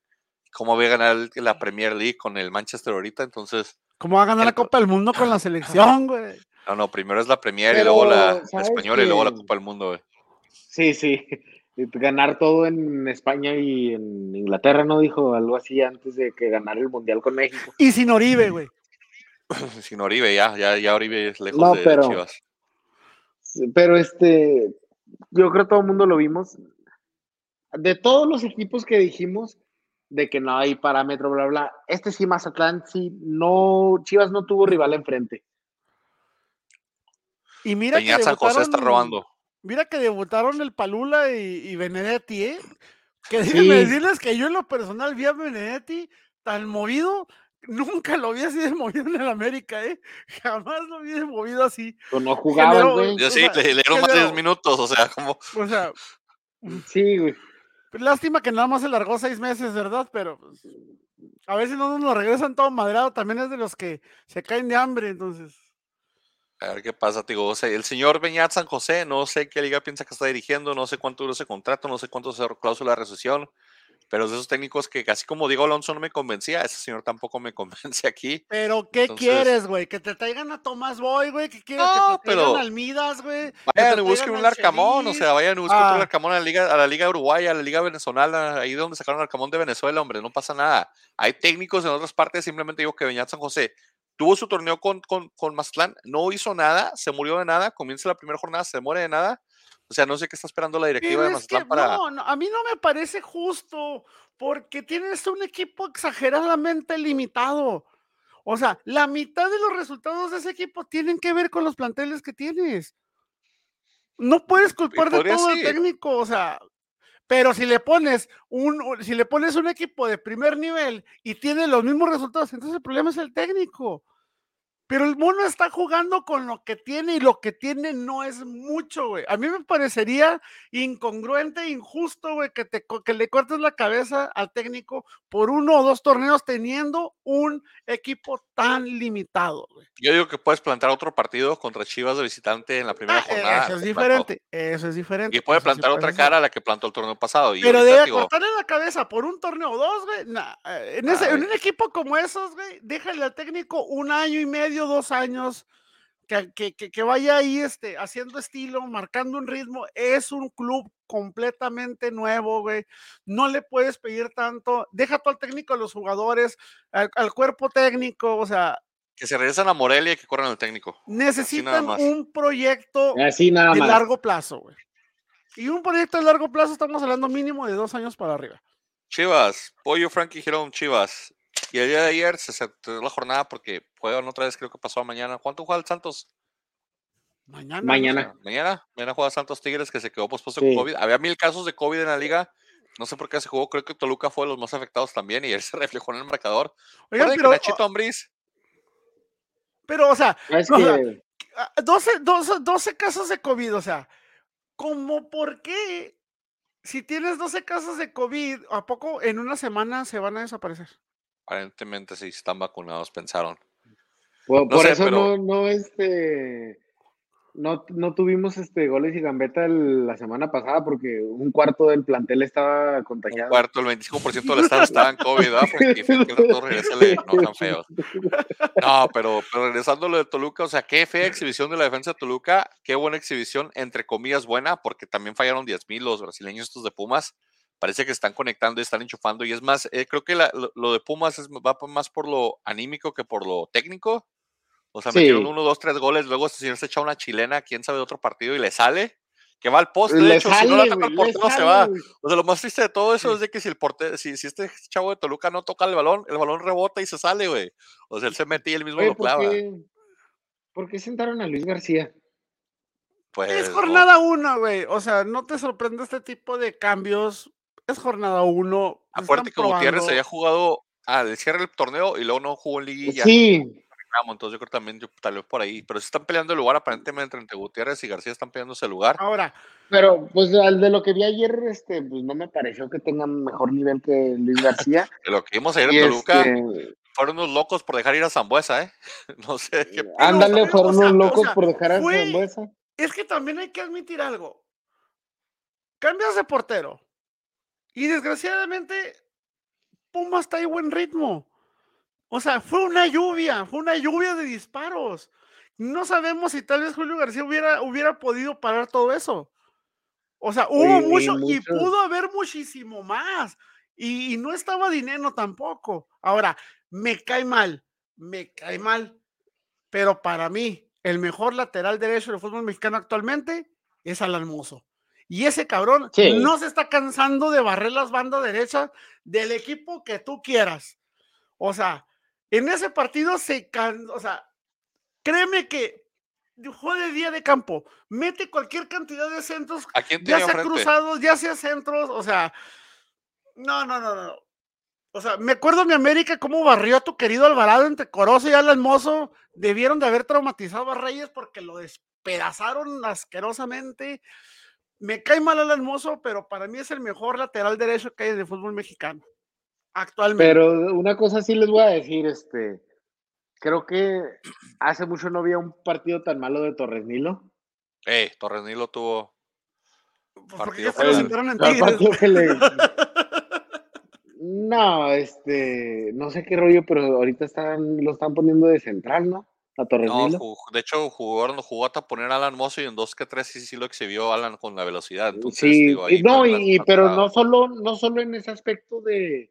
cómo va a ganar la Premier League con el Manchester ahorita, entonces... ¿Cómo va a ganar la Copa del Mundo con la selección, güey? No, no, primero es la Premier y luego la, la española y luego la Copa del Mundo, güey. Sí, sí. Ganar todo en España y en Inglaterra, ¿no? Dijo algo así antes de que ganar el Mundial con México. Y sin Oribe, güey. sin Oribe, ya, ya, ya Oribe es lejos no, de pero, Chivas. Pero este, yo creo que todo el mundo lo vimos. De todos los equipos que dijimos, de que no hay parámetro, bla, bla, este sí, Mazatlán, sí, no, Chivas no tuvo rival enfrente. Y mira Peña que San José está robando. Mira que debutaron el Palula y, y Benedetti, ¿eh? Que Sí. déjenme decirles que yo en lo personal vi a Benedetti tan movido, nunca lo vi así de movido en el América, ¿eh? Jamás lo vi de movido así. Pues no Generó- güey. Yo o sí, sea, le, le dieron más de generó- 10 minutos, o sea, como... O sea, Sí, güey. lástima que nada más se largó seis meses, ¿verdad? Pero pues, a si no nos lo regresan todo madrado. También es de los que se caen de hambre, entonces. A ver qué pasa, digo. O sea, el señor Beñat San José, no sé qué liga piensa que está dirigiendo, no sé cuánto dura ese contrato, no sé cuánto la cláusula de rescisión, pero de esos técnicos que, casi como Diego Alonso no me convencía, ese señor tampoco me convence aquí. Pero, ¿qué Entonces- quieres, güey? Que te traigan a Tomás Boy, güey. ¿Qué quieres? No, que te traigan pero- al Midas, güey. que Vayan y busquen un al Arcamón, o sea, vayan y busquen Ah. un Arcamón a la liga, a la liga uruguaya, a la liga venezolana, ahí donde sacaron Arcamón de Venezuela, hombre, no pasa nada. Hay técnicos en otras partes, simplemente digo que Beñat San José tuvo su torneo con, con, con Mazatlán, no hizo nada, se murió de nada, comienza la primera jornada, se muere de nada. O sea, no sé qué está esperando la directiva de es que Mazatlán para... no, no, a mí no me parece justo porque tienes un equipo exageradamente limitado. O sea, la mitad de los resultados de ese equipo tienen que ver con los planteles que tienes. No puedes culpar de todo el ser. técnico, o sea, pero si le pones un, un- si le pones un equipo de primer nivel y tiene los mismos resultados, entonces el problema es el técnico. Pero el mono está jugando con lo que tiene y lo que tiene no es mucho, güey. A mí me parecería incongruente, injusto, güey, que, te, que le cortes la cabeza al técnico por uno o dos torneos teniendo un equipo tan limitado, güey. Yo digo que puedes plantar otro partido contra Chivas de visitante en la primera Ah, eh, jornada. eso es plantó. diferente, eso es diferente. Y puede sí plantar otra cara a la que plantó el torneo pasado. Y Pero ahorita, de digo, cortarle la cabeza por un torneo o dos, güey, nah, eh, en, ese- en un equipo como esos, güey, déjale al técnico un año y medio, dos años, que, que- que- que vaya ahí este, haciendo estilo, marcando un ritmo. Es un club completamente nuevo, güey. No le puedes pedir tanto. Deja todo al técnico a los jugadores, al, al cuerpo técnico, o sea, que se regresan a Morelia y que corran al técnico. necesitan un proyecto Así nada de más. largo plazo, güey. Y un proyecto de largo plazo estamos hablando mínimo de dos años para arriba. Chivas, Pollo Frankie Girón, Chivas. Y el día de ayer se cerró la jornada porque juegan otra vez, creo que pasó mañana. ¿Cuánto juega el Santos? Mañana. Mañana. Mañana. Mañana juega Santos Tigres que se quedó pospuesto Sí. con COVID. Había mil casos de COVID en la liga. No sé por qué se jugó. Creo que Toluca fue de los más afectados también y él se reflejó en el marcador. Oigan, Recuerden que pero, Nachito Ambriz, pero, o sea, Es No, o sea, que, ah, 12, 12, 12 casos de COVID, o sea, ¿cómo por qué? Si tienes 12 casos de COVID, ¿a poco en una semana se van a desaparecer? Aparentemente sí están vacunados, pensaron. por, no por sé, eso pero- no, no, este, no, no tuvimos este goles y gambeta el- la semana pasada porque un cuarto del plantel estaba Un contagiado. cuarto, el 25% del estado estaba en COVID, ¿verdad? Frankie? Que el rato regrésale, no tan feos. No, pero, pero regresando a lo de Toluca, o sea, qué fea exhibición de la defensa de Toluca, qué buena exhibición, entre comillas, buena, porque también fallaron 10 mil los brasileños estos de Pumas. Parece que están conectando y están enchufando. Y es más, eh, creo que la- lo, lo de Pumas es, va por- más por lo anímico que por lo técnico. O sea, Sí. metieron uno, dos, tres goles, luego este señor se echa una chilena, quién sabe, de otro partido y le sale. Que va al poste, de hecho, si no la toca el portero se va. O sea, lo más triste de todo eso es de que si el portero, si, si este chavo de Toluca no toca el balón, el balón rebota y se sale, güey. O sea, él se mete y él mismo Oye, lo ¿por clava. qué, por qué sentaron a Luis García? Pues, es no. jornada uno, güey. O sea, no te sorprende este tipo de cambios. Es jornada uno. se Acuérdate están que Gutiérrez había jugado al cierre del torneo y luego no jugó en liguilla. Sí, entonces yo creo también yo, tal vez por ahí. Pero se están peleando el lugar aparentemente entre Gutiérrez y García están peleando ese lugar. Ahora, pero pues al de lo que vi ayer, este, pues no me pareció que tengan mejor nivel que Luis García. De lo que vimos ayer y en Toluca, este, fueron unos locos por dejar ir a Zambuesa, ¿eh? No sé qué. ándale, fueron unos o locos sea, por dejar a Zambuesa. es que también hay que admitir algo. Cambias de portero. Y desgraciadamente, Pumas está en buen ritmo. O sea, fue una lluvia, fue una lluvia de disparos. No sabemos si tal vez Julio García hubiera, hubiera podido parar todo eso. O sea, hubo mucho y, pudo haber muchísimo más. Y, y, no estaba dinero tampoco. Ahora, me cae mal, me cae mal. Pero para mí, el mejor lateral derecho del fútbol mexicano actualmente es Alan Mozo. Y ese cabrón no se está cansando de barrer las bandas derechas del equipo que tú quieras. O sea, en ese partido se cansó, o sea, créeme que juegue día de campo, mete cualquier cantidad de centros, ya sea cruzados, ya sea centros, o sea, no, no, no, no. O sea, me acuerdo mi América cómo barrió a tu querido Alvarado entre Corozo y Alan Mozo. Debieron de haber traumatizado a Reyes porque lo despedazaron asquerosamente. Me cae mal el hermoso, pero para mí es el mejor lateral derecho que hay de fútbol mexicano. Actualmente. Pero una cosa sí les voy a decir, este, creo que hace mucho no había un partido tan malo de Torres Nilo. Eh, Torres Nilo tuvo partido, en No, este, no sé qué rollo, pero ahorita están, lo están poniendo de central, ¿no? No, de hecho, jugó, jugó hasta poner a Alan Mozo y en dos que tres sí, sí lo exhibió Alan con la velocidad. sí, no, y, pero no solo, no solo en ese aspecto de,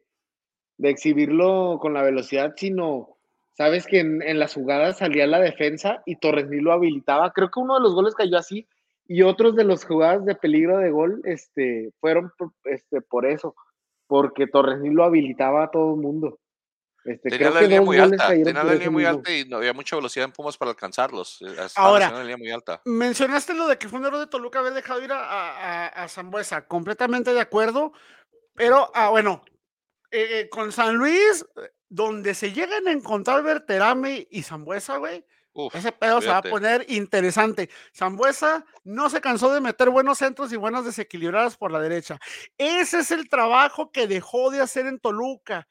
de exhibirlo con la velocidad, sino, sabes que en, las jugadas salía la defensa y Torres lo habilitaba. Creo que uno de los goles cayó así y otros de los jugadas de peligro de gol este, fueron este, por eso, porque Torres lo habilitaba a todo el mundo. Este, tenía la línea muy alta, tenía la línea muy alta y no había mucha velocidad en Pumas para alcanzarlos. Eh, Ahora, muy alta. mencionaste lo de que fue un error de Toluca haber dejado ir a, a, Zambuesa, completamente de acuerdo, pero ah, bueno, eh, eh, con San Luis, donde se llegan a encontrar Berterame y Zambuesa, güey, ese pedo se va a poner interesante. Zambuesa no se cansó de meter buenos centros y buenas desequilibradas por la derecha. Ese es el trabajo que dejó de hacer en Toluca.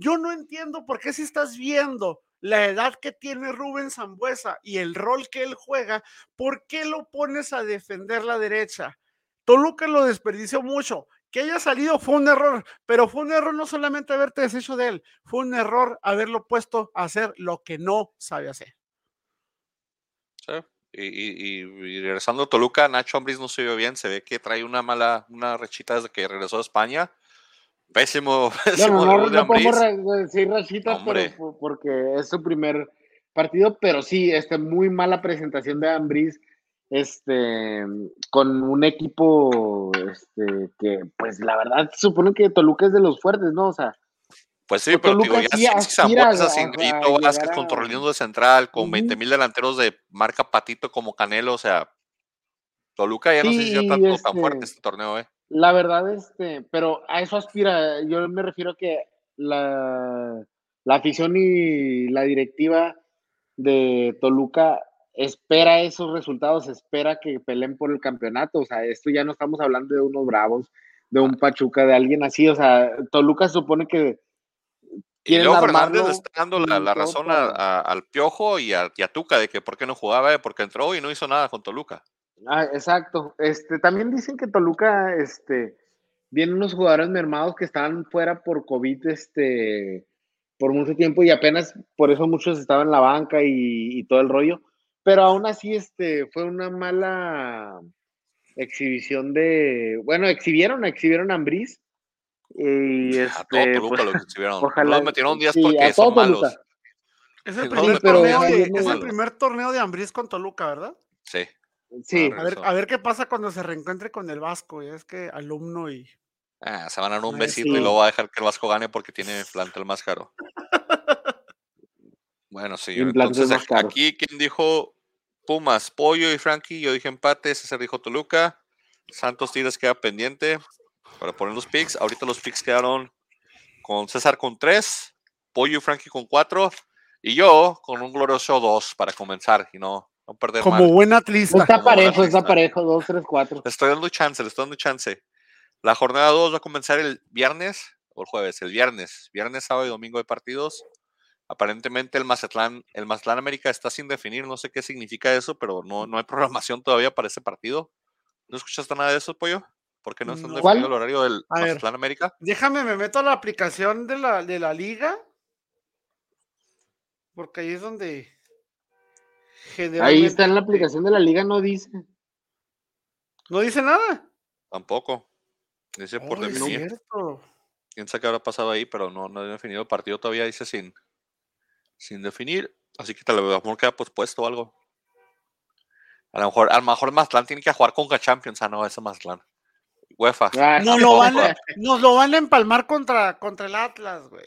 Yo no entiendo por qué si estás viendo la edad que tiene Rubén Zambuesa y el rol que él juega, ¿por qué lo pones a defender la derecha? Toluca lo desperdició mucho. Que haya salido fue un error, pero fue un error no solamente haberte deshecho de él, fue un error haberlo puesto a hacer lo que no sabe hacer. Sí, y, regresando a Toluca, Nacho Ambris no se vio bien, se ve que trae una mala, una rechita desde que regresó a España Pésimo. pésimo no, no, podemos decir Rachita porque es su primer partido, pero sí, este, muy mala presentación de Ambris, este, con un equipo, este, que, pues, la verdad, supone que Toluca es de los fuertes, ¿no? O sea, pues sí, pero digo, ya si Zambuesa sin Grito Vázquez controlando de central, con 20 mil delanteros de marca Patito como Canelo, o sea, Toluca ya no sé si ya tanto tan fuerte este, este torneo, ¿eh? La verdad, este, pero a eso aspira. Yo me refiero a que la, la afición y la directiva de Toluca espera esos resultados, espera que peleen por el campeonato. O sea, esto ya no estamos hablando de unos bravos, de un Pachuca, de alguien así. O sea, Toluca supone que. Y Leo Fernández le está dando la, razón al Piojo y a, y a, Tuca de que por qué no jugaba, porque entró y no hizo nada con Toluca. Ah, exacto. Este, también dicen que Toluca, este, vienen unos jugadores mermados que estaban fuera por COVID, este, por mucho tiempo y apenas por eso muchos estaban en la banca y, todo el rollo. Pero aún así, este, fue una mala exhibición de, bueno, exhibieron, exhibieron a Ambris. Y este, a todo Toluca pues, lo exhibieron. Ojalá, metieron días porque son malos. Es el, primer, torneo de, es el primer torneo de Ambris con Toluca, ¿verdad? Sí. Sí. A ver, a ver qué pasa cuando se reencuentre con el Vasco. Ya es que alumno y. Ah, se van a dar un besito y luego va a dejar que el Vasco gane porque tiene plantel más caro. bueno, sí. Entonces, aquí, ¿quién dijo Pumas, Pollo y Frankie? Yo dije empate, César dijo Toluca. Santos Tigres queda pendiente para poner los picks. Ahorita los picks quedaron con César con tres, Pollo y Frankie con cuatro, y yo con un glorioso dos para comenzar y no, como buen atlista. Está parejo, está parejo, 2, 3, 4. Le estoy dando chance, le estoy dando chance. La jornada 2 va a comenzar el viernes o el jueves, el viernes. Viernes, sábado y domingo de partidos. Aparentemente el Mazatlán, el Mazatlán América está sin definir, no sé qué significa eso, pero no, no hay programación todavía para ese partido. ¿No escuchaste nada de eso, Pollo? ¿Por qué no están No. definido el horario del A ver. Mazatlán América? Déjame, me meto a la aplicación de la, de la liga. Porque ahí es donde. Ahí está en la aplicación de la liga, no dice. No dice nada. Tampoco. Dice por Oh, definir. Quién sabe qué habrá pasado ahí, pero no, no he definido el partido todavía, dice sin, sin definir. Así que tal vez queda pospuesto o algo. A lo mejor, a lo mejor Mazatlán tiene que jugar con Champions. Ah, no, ese Mazatlán. UEFA. Ah, Nos lo, van a, nos lo van a empalmar contra, contra el Atlas, güey.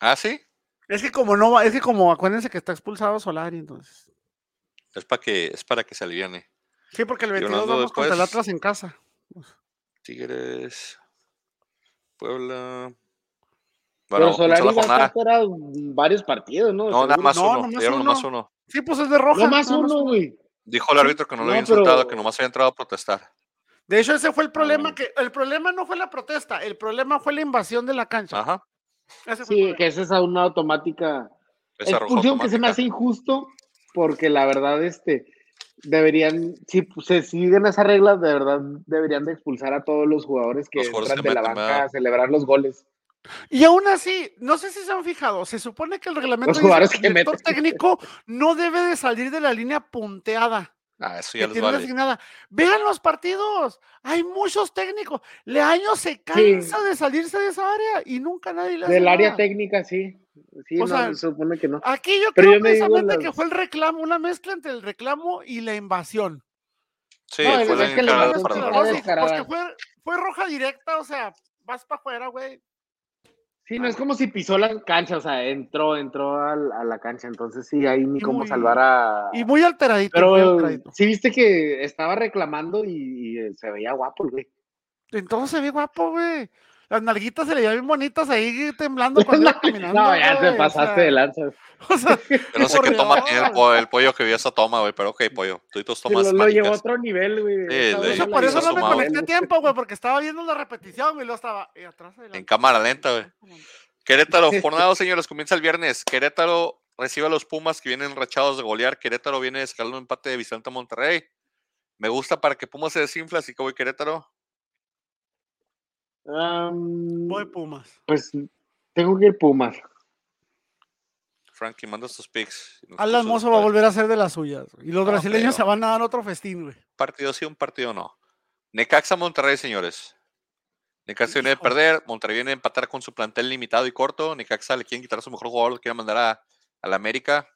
Ah, sí. Es que como no va, es que como acuérdense que está expulsado Solari, entonces. Es para que, es para que se aliviane. Sí, porque el Y 22 hablando vamos contra el Atlas en casa. Tigres. Puebla. Pero Bueno, Solari comenzó la va a estar varios partidos, ¿no? No, nada más No, uno. nomás dieron uno. nomás uno. Sí, pues es de roja. No más nada uno, güey. Dijo el árbitro que no, No, había insultado, pero- que nomás había entrado a protestar. De hecho, ese fue el problema que el problema no fue la protesta, el problema fue la invasión de la cancha. Ajá. Ese fue el Sí, que esa es una automática Esa expulsión que se me hace injusto porque la verdad este deberían si se siguen esas reglas de verdad deberían de expulsar a todos los jugadores que Los entran que de la banca a celebrar los goles Y aún así, no sé si se han fijado, se supone que el reglamento director meten. técnico no debe de salir de la línea punteada. Ah, eso que ya les tiene vale. Vean los partidos, hay muchos técnicos. Leaño se cansa de salirse de esa área y nunca nadie le hace del área técnica sí sí O no, sea, se supone que no Aquí yo Pero creo yo precisamente las- que fue el reclamo, una mezcla entre el reclamo y la invasión. Sí, No, fue la invasión. Porque fue, fue roja directa, o sea, vas para afuera, güey. sí no es como si pisó la cancha o sea entró entró a la cancha entonces sí hay ni cómo salvar a Y muy alteradito. muy pero alteradito. sí viste que estaba reclamando y, y, eh, se veía guapo güey Entonces se ve guapo, güey. Las nalguitas se le veían bien bonitas ahí temblando cuando iba caminando. no ya te o pasaste sea, de lanza O sea, Yo no sé qué toma tiene el, Dios. po- el pollo que vio esa toma, güey, pero ok, pollo. Tú y tus Sí, tomas lo, lo llevó a otro nivel, güey. Sí, la por eso no me conecté a tiempo, güey, porque estaba viendo la repetición y luego estaba eh, atrás adelante. En cámara lenta, güey. Querétaro, jornada señores, comienza el viernes. Querétaro recibe a los Pumas que vienen rachados de golear. Querétaro viene de sacar un empate de Vicente a Monterrey. Me gusta para que Pumas se desinfla, así que voy Querétaro. Am, Voy Pumas. pues tengo que ir Pumas. Frankie, manda tus picks. Alan Mozo va a volver a hacer de las suyas. Y los No brasileños creo. se van a dar otro festín, güey. partido sí, un partido no. Necaxa Monterrey, señores. Necaxa viene de perder, Monterrey viene de empatar con su plantel limitado y corto. Necaxa le quieren quitar a su mejor jugador, lo quieren mandar a, a la América.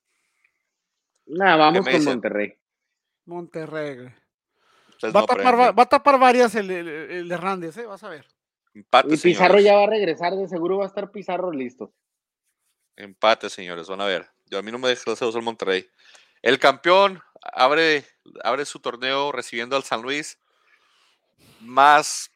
Nada, vamos con dicen? Monterrey. Monterrey, güey. Va, no a tapar, va, aprenden. va a tapar varias el, el, el Hernández, ¿eh? Vas a ver. Empate, Y Pizarro señores. ya va a regresar, de seguro va a estar Pizarro listo. Empate, señores, van a ver. Yo a mí no me deja el Monterrey. El campeón abre, abre su torneo recibiendo al San Luis. Más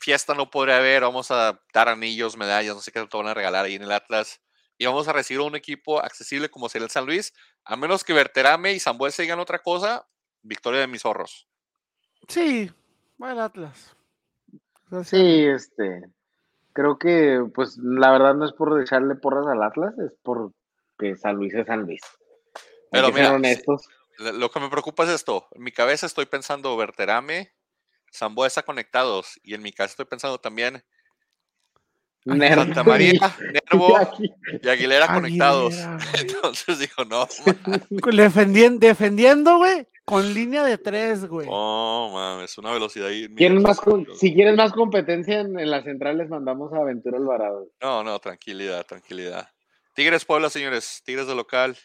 fiesta no podría haber. Vamos a dar anillos, medallas, no sé qué te van a regalar ahí en el Atlas. Y vamos a recibir a un equipo accesible como sería el San Luis. A menos que Berterame y Zambuesa digan otra cosa, victoria de mis zorros. Sí, va el Atlas. O sea, Sí, este. Creo que, pues, la verdad no es por echarle porras al Atlas, es por que San Luis es San Luis. Pero mira, honestos. Lo que me preocupa es esto. En mi cabeza estoy pensando Berterame, Zambuesa conectados. Y en mi casa estoy pensando también Nervo Santa María, Nervo y Aguilera conectados. Güey. Entonces dijo, no, Defendien- defendiendo, güey, con línea de tres, güey. no, mames, una velocidad ahí. ¿Quieren más con- si quieren más competencia en, en la central, les mandamos a Aventura Alvarado. No, no, tranquilidad, tranquilidad. Tigres Puebla, señores, Tigres de local.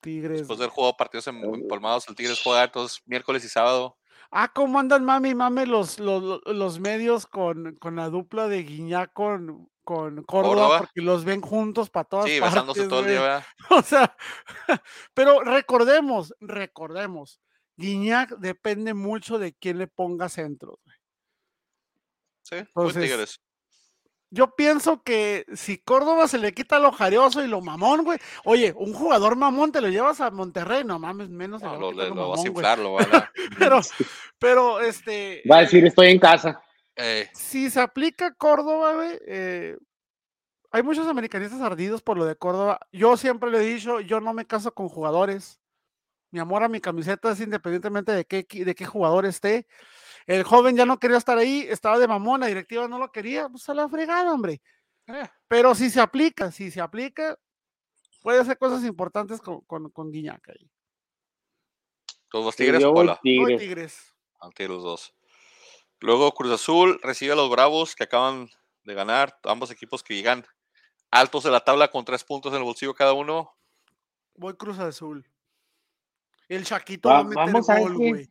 Tigres. Después del juego partidos en- empalmados, el Tigres juega entonces miércoles y sábado. Ah, ¿cómo andan mami y mame los, los, los medios con, con la dupla de Guiñac con, con Córdoba, Córdoba. Porque los ven juntos para todas Sí, partes. besándose todo el día. ¿verdad? O sea, pero recordemos, recordemos, Guiñac depende mucho de quién le ponga centros. güey. Sí, Entonces, Tigres. Yo pienso que si Córdoba se le quita lo jarioso y lo mamón, güey. Oye, un jugador mamón te lo llevas a Monterrey, no mames, menos No, a lo, le- lo vas a mamón, güey. inflar, lo van a... Pero, pero, este. Va a eh, decir, estoy en casa. Eh, si se aplica Córdoba, güey, eh, hay muchos americanistas ardidos por lo de Córdoba. Yo siempre le he dicho, yo no me caso con jugadores. Mi amor a mi camiseta es independientemente de qué, de qué jugador esté. El joven ya no quería estar ahí, estaba de mamón, la directiva no lo quería, pues a la fregada, hombre. Eh, Pero si se aplica, si se aplica, puede hacer cosas importantes con, con, con Guiñac ahí. ¿Todos los Sí, Tigres yo o Tigres. Tigres. Ante los dos. Luego Cruz Azul recibe a los Bravos que acaban de ganar. Ambos equipos que llegan altos de la tabla con tres puntos en el bolsillo cada uno. Voy Cruz Azul. El Chaquito Va- va a meter vamos gol, güey.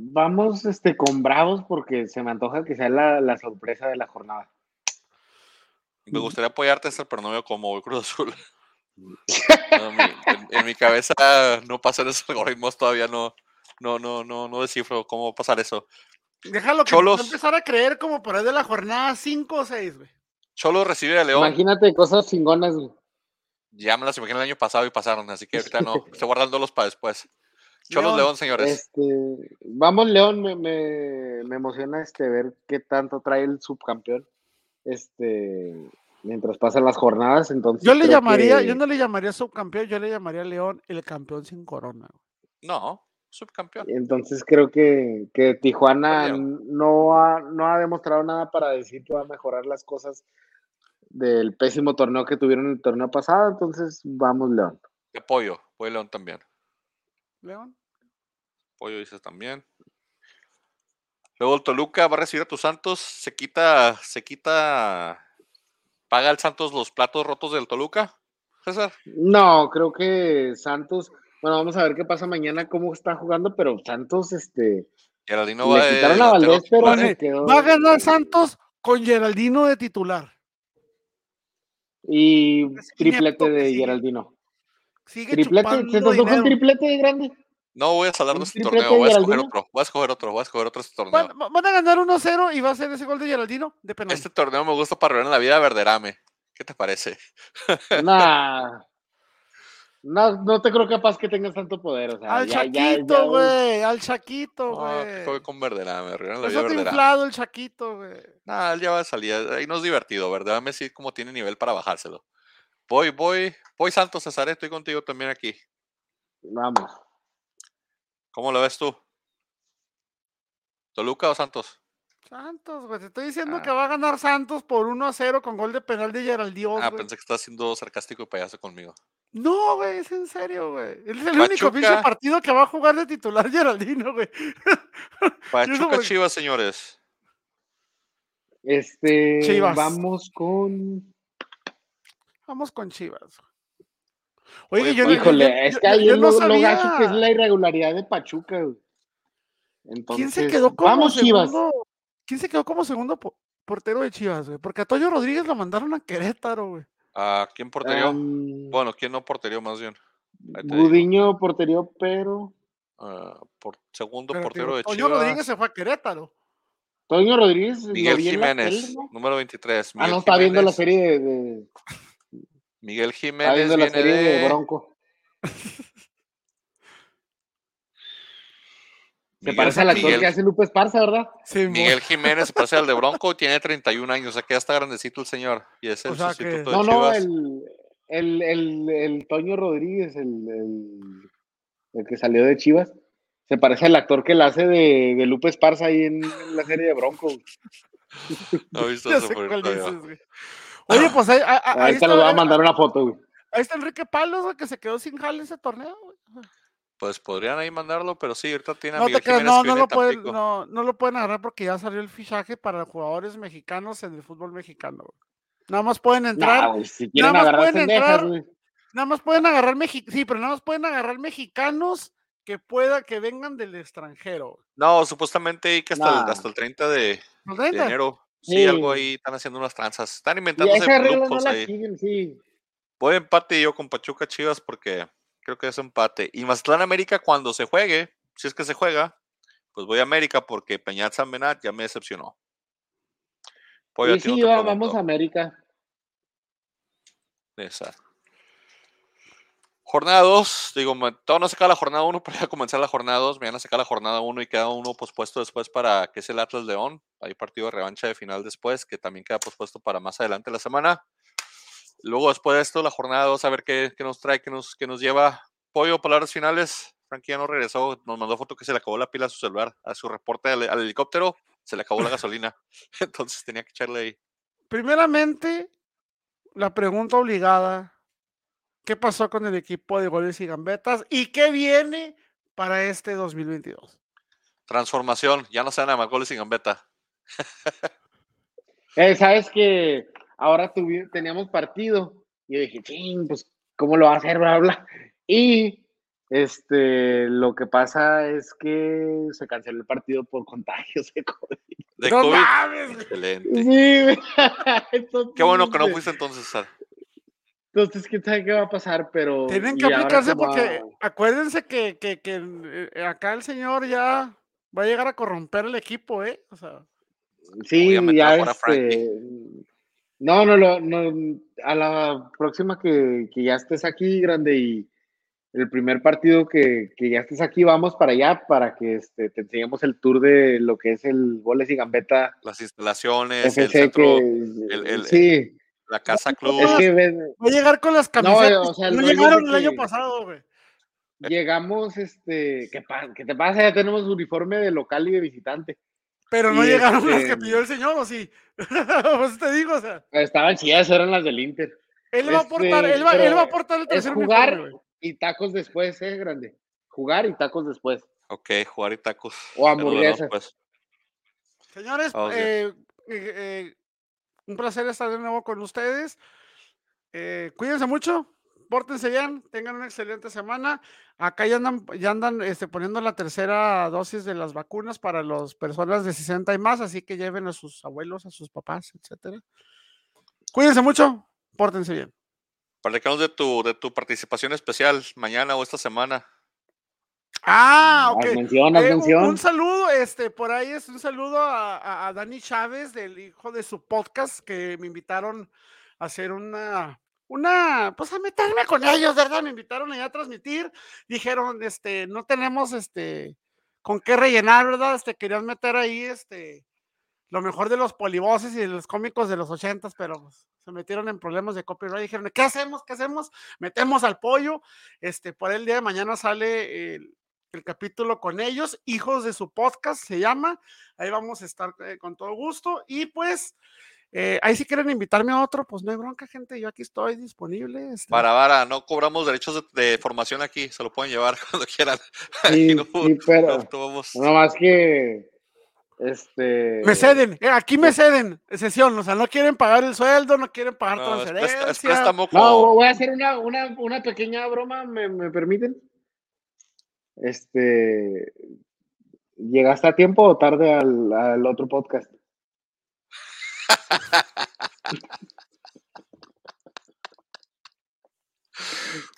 Vamos este, con Bravos porque se me antoja que sea la, la sorpresa de la jornada. Me gustaría apoyarte, César, pero no veo cómo voy Cruz Azul. No, mi- en, en mi cabeza no pasan esos algoritmos todavía, no, no, no, no, no descifro cómo va a pasar eso. Déjalo que Cholos. empezar a creer como por ahí de la jornada 5 o 6, güey. Cholo recibe a León. Imagínate cosas chingonas, güey. Ya me las imaginé el año pasado y pasaron, así que ahorita no. Estoy guardándolos para después. Cholos León. León, señores. Este, vamos, León, me, me, me emociona este ver qué tanto trae el subcampeón. Este, mientras pasan las jornadas, entonces. Yo le llamaría, que- yo no le llamaría subcampeón, yo le llamaría León el campeón sin corona. No, subcampeón. Entonces creo que, que Tijuana no ha, no ha demostrado nada para decir que va a mejorar las cosas del pésimo torneo que tuvieron el torneo pasado. Entonces, vamos, León. De pollo, voy León también. León. Pollo dices también. Luego el Toluca va a recibir a tus Santos. Se quita, se quita. ¿Paga el Santos los platos rotos del Toluca? César. No, creo que Santos. Bueno, vamos a ver qué pasa mañana, cómo está jugando, pero Santos, este. Geraldino va le de quitaron a Valdés, pero Oye, quedó. Va a ganar Santos con Geraldino de titular. Y triplete de. Geraldino. Sigue Triplete, ¿se chupando te un triplete de grande? No voy a salar de ¿Un este torneo. Voy a escoger otro. Voy a escoger otro. Voy a escoger otro este torneo. Van, van a ganar 1-0 y va a ser ese gol de Geraldino de penal. Este torneo me gusta para ver en la vida a Verderame. ¿Qué te parece? Nah. No, no te creo capaz que tengas tanto poder. O sea, al ya- ya- ya- Chaquito, güey. Al Chaquito, güey. con Verderame. Eso Verderame. inflado el Chaquito, güey. Nah, él ya va a salir. Ahí no es divertido. Verderame sí como tiene nivel para bajárselo. Voy, voy. Voy Santos César. Estoy contigo también aquí. Vamos. ¿Cómo lo ves tú? ¿Toluca o Santos? Santos, güey. Te estoy diciendo Ah. que va a ganar Santos por 1-0 con gol de penal de Geraldino, Ah, pensé que estabas siendo sarcástico y payaso conmigo. No, güey, es en serio, güey. Es el único pinche partido que va a jugar de titular Geraldino, güey. Pachuca Chivas, señores. Este, Chivas. vamos con. Vamos con Chivas. Oye, Oye, yo, pues, Híjole, yo- es que ahí yo no gacho que es sabía. la irregularidad de Pachuca. güey. Entonces, ¿Quién se quedó como vamos, Chivas. ¿Quién se quedó como segundo po- portero de Chivas, güey? Porque a Toyo Rodríguez lo mandaron a Querétaro, güey. ¿A quién porterió? Bueno, ¿quién no porterió más bien? Gudiño porterio, pero. Ah, por, segundo Pero, portero de Toño Chivas. Rodríguez se fue a Querétaro. Toño Rodríguez. Miguel Jiménez, número 23. Ah, no, está viendo la serie de. de- Miguel Jiménez viendo la viene serie de de... Bronco. Se Miguel- parece al actor Miguel- que hace Lupe Esparza, ¿verdad? Sí, Miguel Jiménez se parece al de Bronco y tiene 31 años, o sea que ya está grandecito el señor. Y es el O sea que- sustituto No, de no, el, el, el, el Toño Rodríguez, el, el, el que salió de Chivas, se parece al actor que la hace de, de Lupe Esparza ahí en, la serie de Bronco. No he visto Ya eso sé por cuál todavía. dices, güey. Oye, pues ahí, ahí- ahí está, les voy a ahí- mandar una foto, güey. ahí está Enrique Palos, güey, que se quedó sin jale ese torneo, güey. Pues podrían ahí mandarlo, pero sí, ahorita tiene a No Miguel te no, que no lo de pueden, no, no lo pueden agarrar porque ya salió el fichaje para jugadores mexicanos en el fútbol mexicano, güey. Nada más pueden entrar, Nah, si quieren más agarrar pueden pendejas, entrar- güey. nada más pueden agarrar mexi sí, pero nada más pueden agarrar mexicanos que pueda, que vengan del extranjero. No, supuestamente y que hasta, el, hasta el 30 de, enero. Sí, Sí. algo ahí, están haciendo unas tranzas. Están inventándose regla no ahí. siguen, sí. Voy a empate yo con Pachuca Chivas porque creo que es empate. Y Mazatlán América cuando se juegue, si es que se juega, pues voy a América porque Peñat San Benat ya me decepcionó. Pollo, no sí, pregunto. vamos a América. Esa. Jornada 2, digo, todavía no se acaba la jornada 1, pero ya comenzar la jornada 2. Mañana se acaba la jornada 1 y queda uno pospuesto después para que es el Atlas León. Hay partido de revancha de final después, que también queda pospuesto para más adelante la semana. Luego, después de esto, la jornada 2, a ver qué, qué, nos trae, qué nos, qué nos lleva. Pollo, palabras finales. Frankie ya no regresó, nos mandó foto que se le acabó la pila a su celular, a su reporte al, al helicóptero, se le acabó la gasolina. Entonces tenía que echarle ahí. Primeramente, la pregunta obligada qué pasó con el equipo de goles y gambetas y qué viene para este 2022. Transformación, ya no se dan más goles y gambeta. eh, Sabes que ahora teníamos partido y yo dije, ching, pues, ¿cómo lo va a hacer? Bla, bla. Y este, lo que pasa es que se canceló el partido por contagios de COVID. De COVID. Excelente. Sí. Qué bueno que no fuiste entonces, Sara. Entonces, quién sabe qué va a pasar, pero. Tienen que aplicarse porque acuérdense que, que, que, eh, acá el señor ya va a llegar a corromper el equipo, ¿eh? O sea. Sí, ya este. No, no, no, no, a la próxima que, que, ya estés aquí, grande, y el primer partido que, que, ya estés aquí, vamos para allá para que este, te enseñemos el tour de lo que es el goles y gambeta. Las instalaciones, el centro, el, sí. La casa club. Es que, Voy a llegar con las camisetas. No, o sea, no llegaron el año pasado, güey. Llegamos, este, ¿qué, ¿qué, te pasa? Ya tenemos uniforme de local y de visitante. Pero no llegaron las que este pidió el señor, ¿o sí? pues te digo, o sea. Estaban chidas, eran las del Inter. Él va a aportar, él va, él va a aportar el tercer jugar y tacos después, eh, grande. Jugar y tacos después. Ok, jugar y tacos. O hamburguesas. Pues. Señores, eh, eh, eh un placer estar de nuevo con ustedes. Eh, cuídense mucho, pórtense bien, tengan una excelente semana. Acá ya andan, ya andan este, poniendo la tercera dosis de las vacunas para las personas de 60 y más, así que lleven a sus abuelos, a sus papás, etcétera. Cuídense mucho, pórtense bien. Platícanos de tu, de tu participación especial mañana o esta semana. Ah, ok. Eh, un, saludo, este, por ahí es un saludo a, Dani Chávez, del hijo de su podcast, que me invitaron a hacer una, una, pues a meterme con ellos, ¿verdad? Me invitaron allá a transmitir. Dijeron, este, no tenemos, este, con qué rellenar, ¿verdad? Este, querían meter ahí, este, lo mejor de los polivoces y de los cómicos de los ochentas, pero pues, se metieron en problemas de copyright. Dijeron, ¿qué hacemos? ¿Qué hacemos? Metemos al pollo. Este, por el día de mañana sale el, el capítulo con ellos, hijos de su podcast se llama. Ahí vamos a estar eh, con todo gusto. Y pues, eh, ahí si quieren invitarme a otro, pues no hay bronca, gente. Yo aquí estoy disponible. Este. Para, para, no cobramos derechos de, formación aquí, se lo pueden llevar cuando quieran. Sí, no, pero no, más que. Este. Me ceden, eh, aquí me ceden, sesión, o sea, no quieren pagar el sueldo, no quieren pagar transferencia. no, voy a hacer una, una, una pequeña broma, ¿me, me permiten? Este, ¿llegaste a tiempo o tarde al, otro podcast?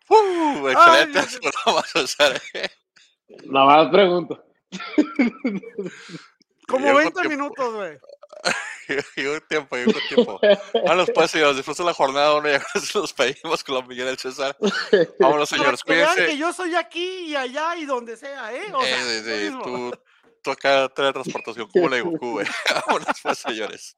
uh, excelente, no vamos a usar. Nada más pregunto. Como 20 minutos, güey. un tiempo, un tiempo. Vámonos pues, señores, disfruten la jornada uno y nos pedimos con la Miguel César. Vámonos, señores, cuídense. que yo soy aquí y allá y donde sea, ¿eh? O sea, eh, tú, tú acá traes transportación como la de Goku, güey. Vámonos pues, señores.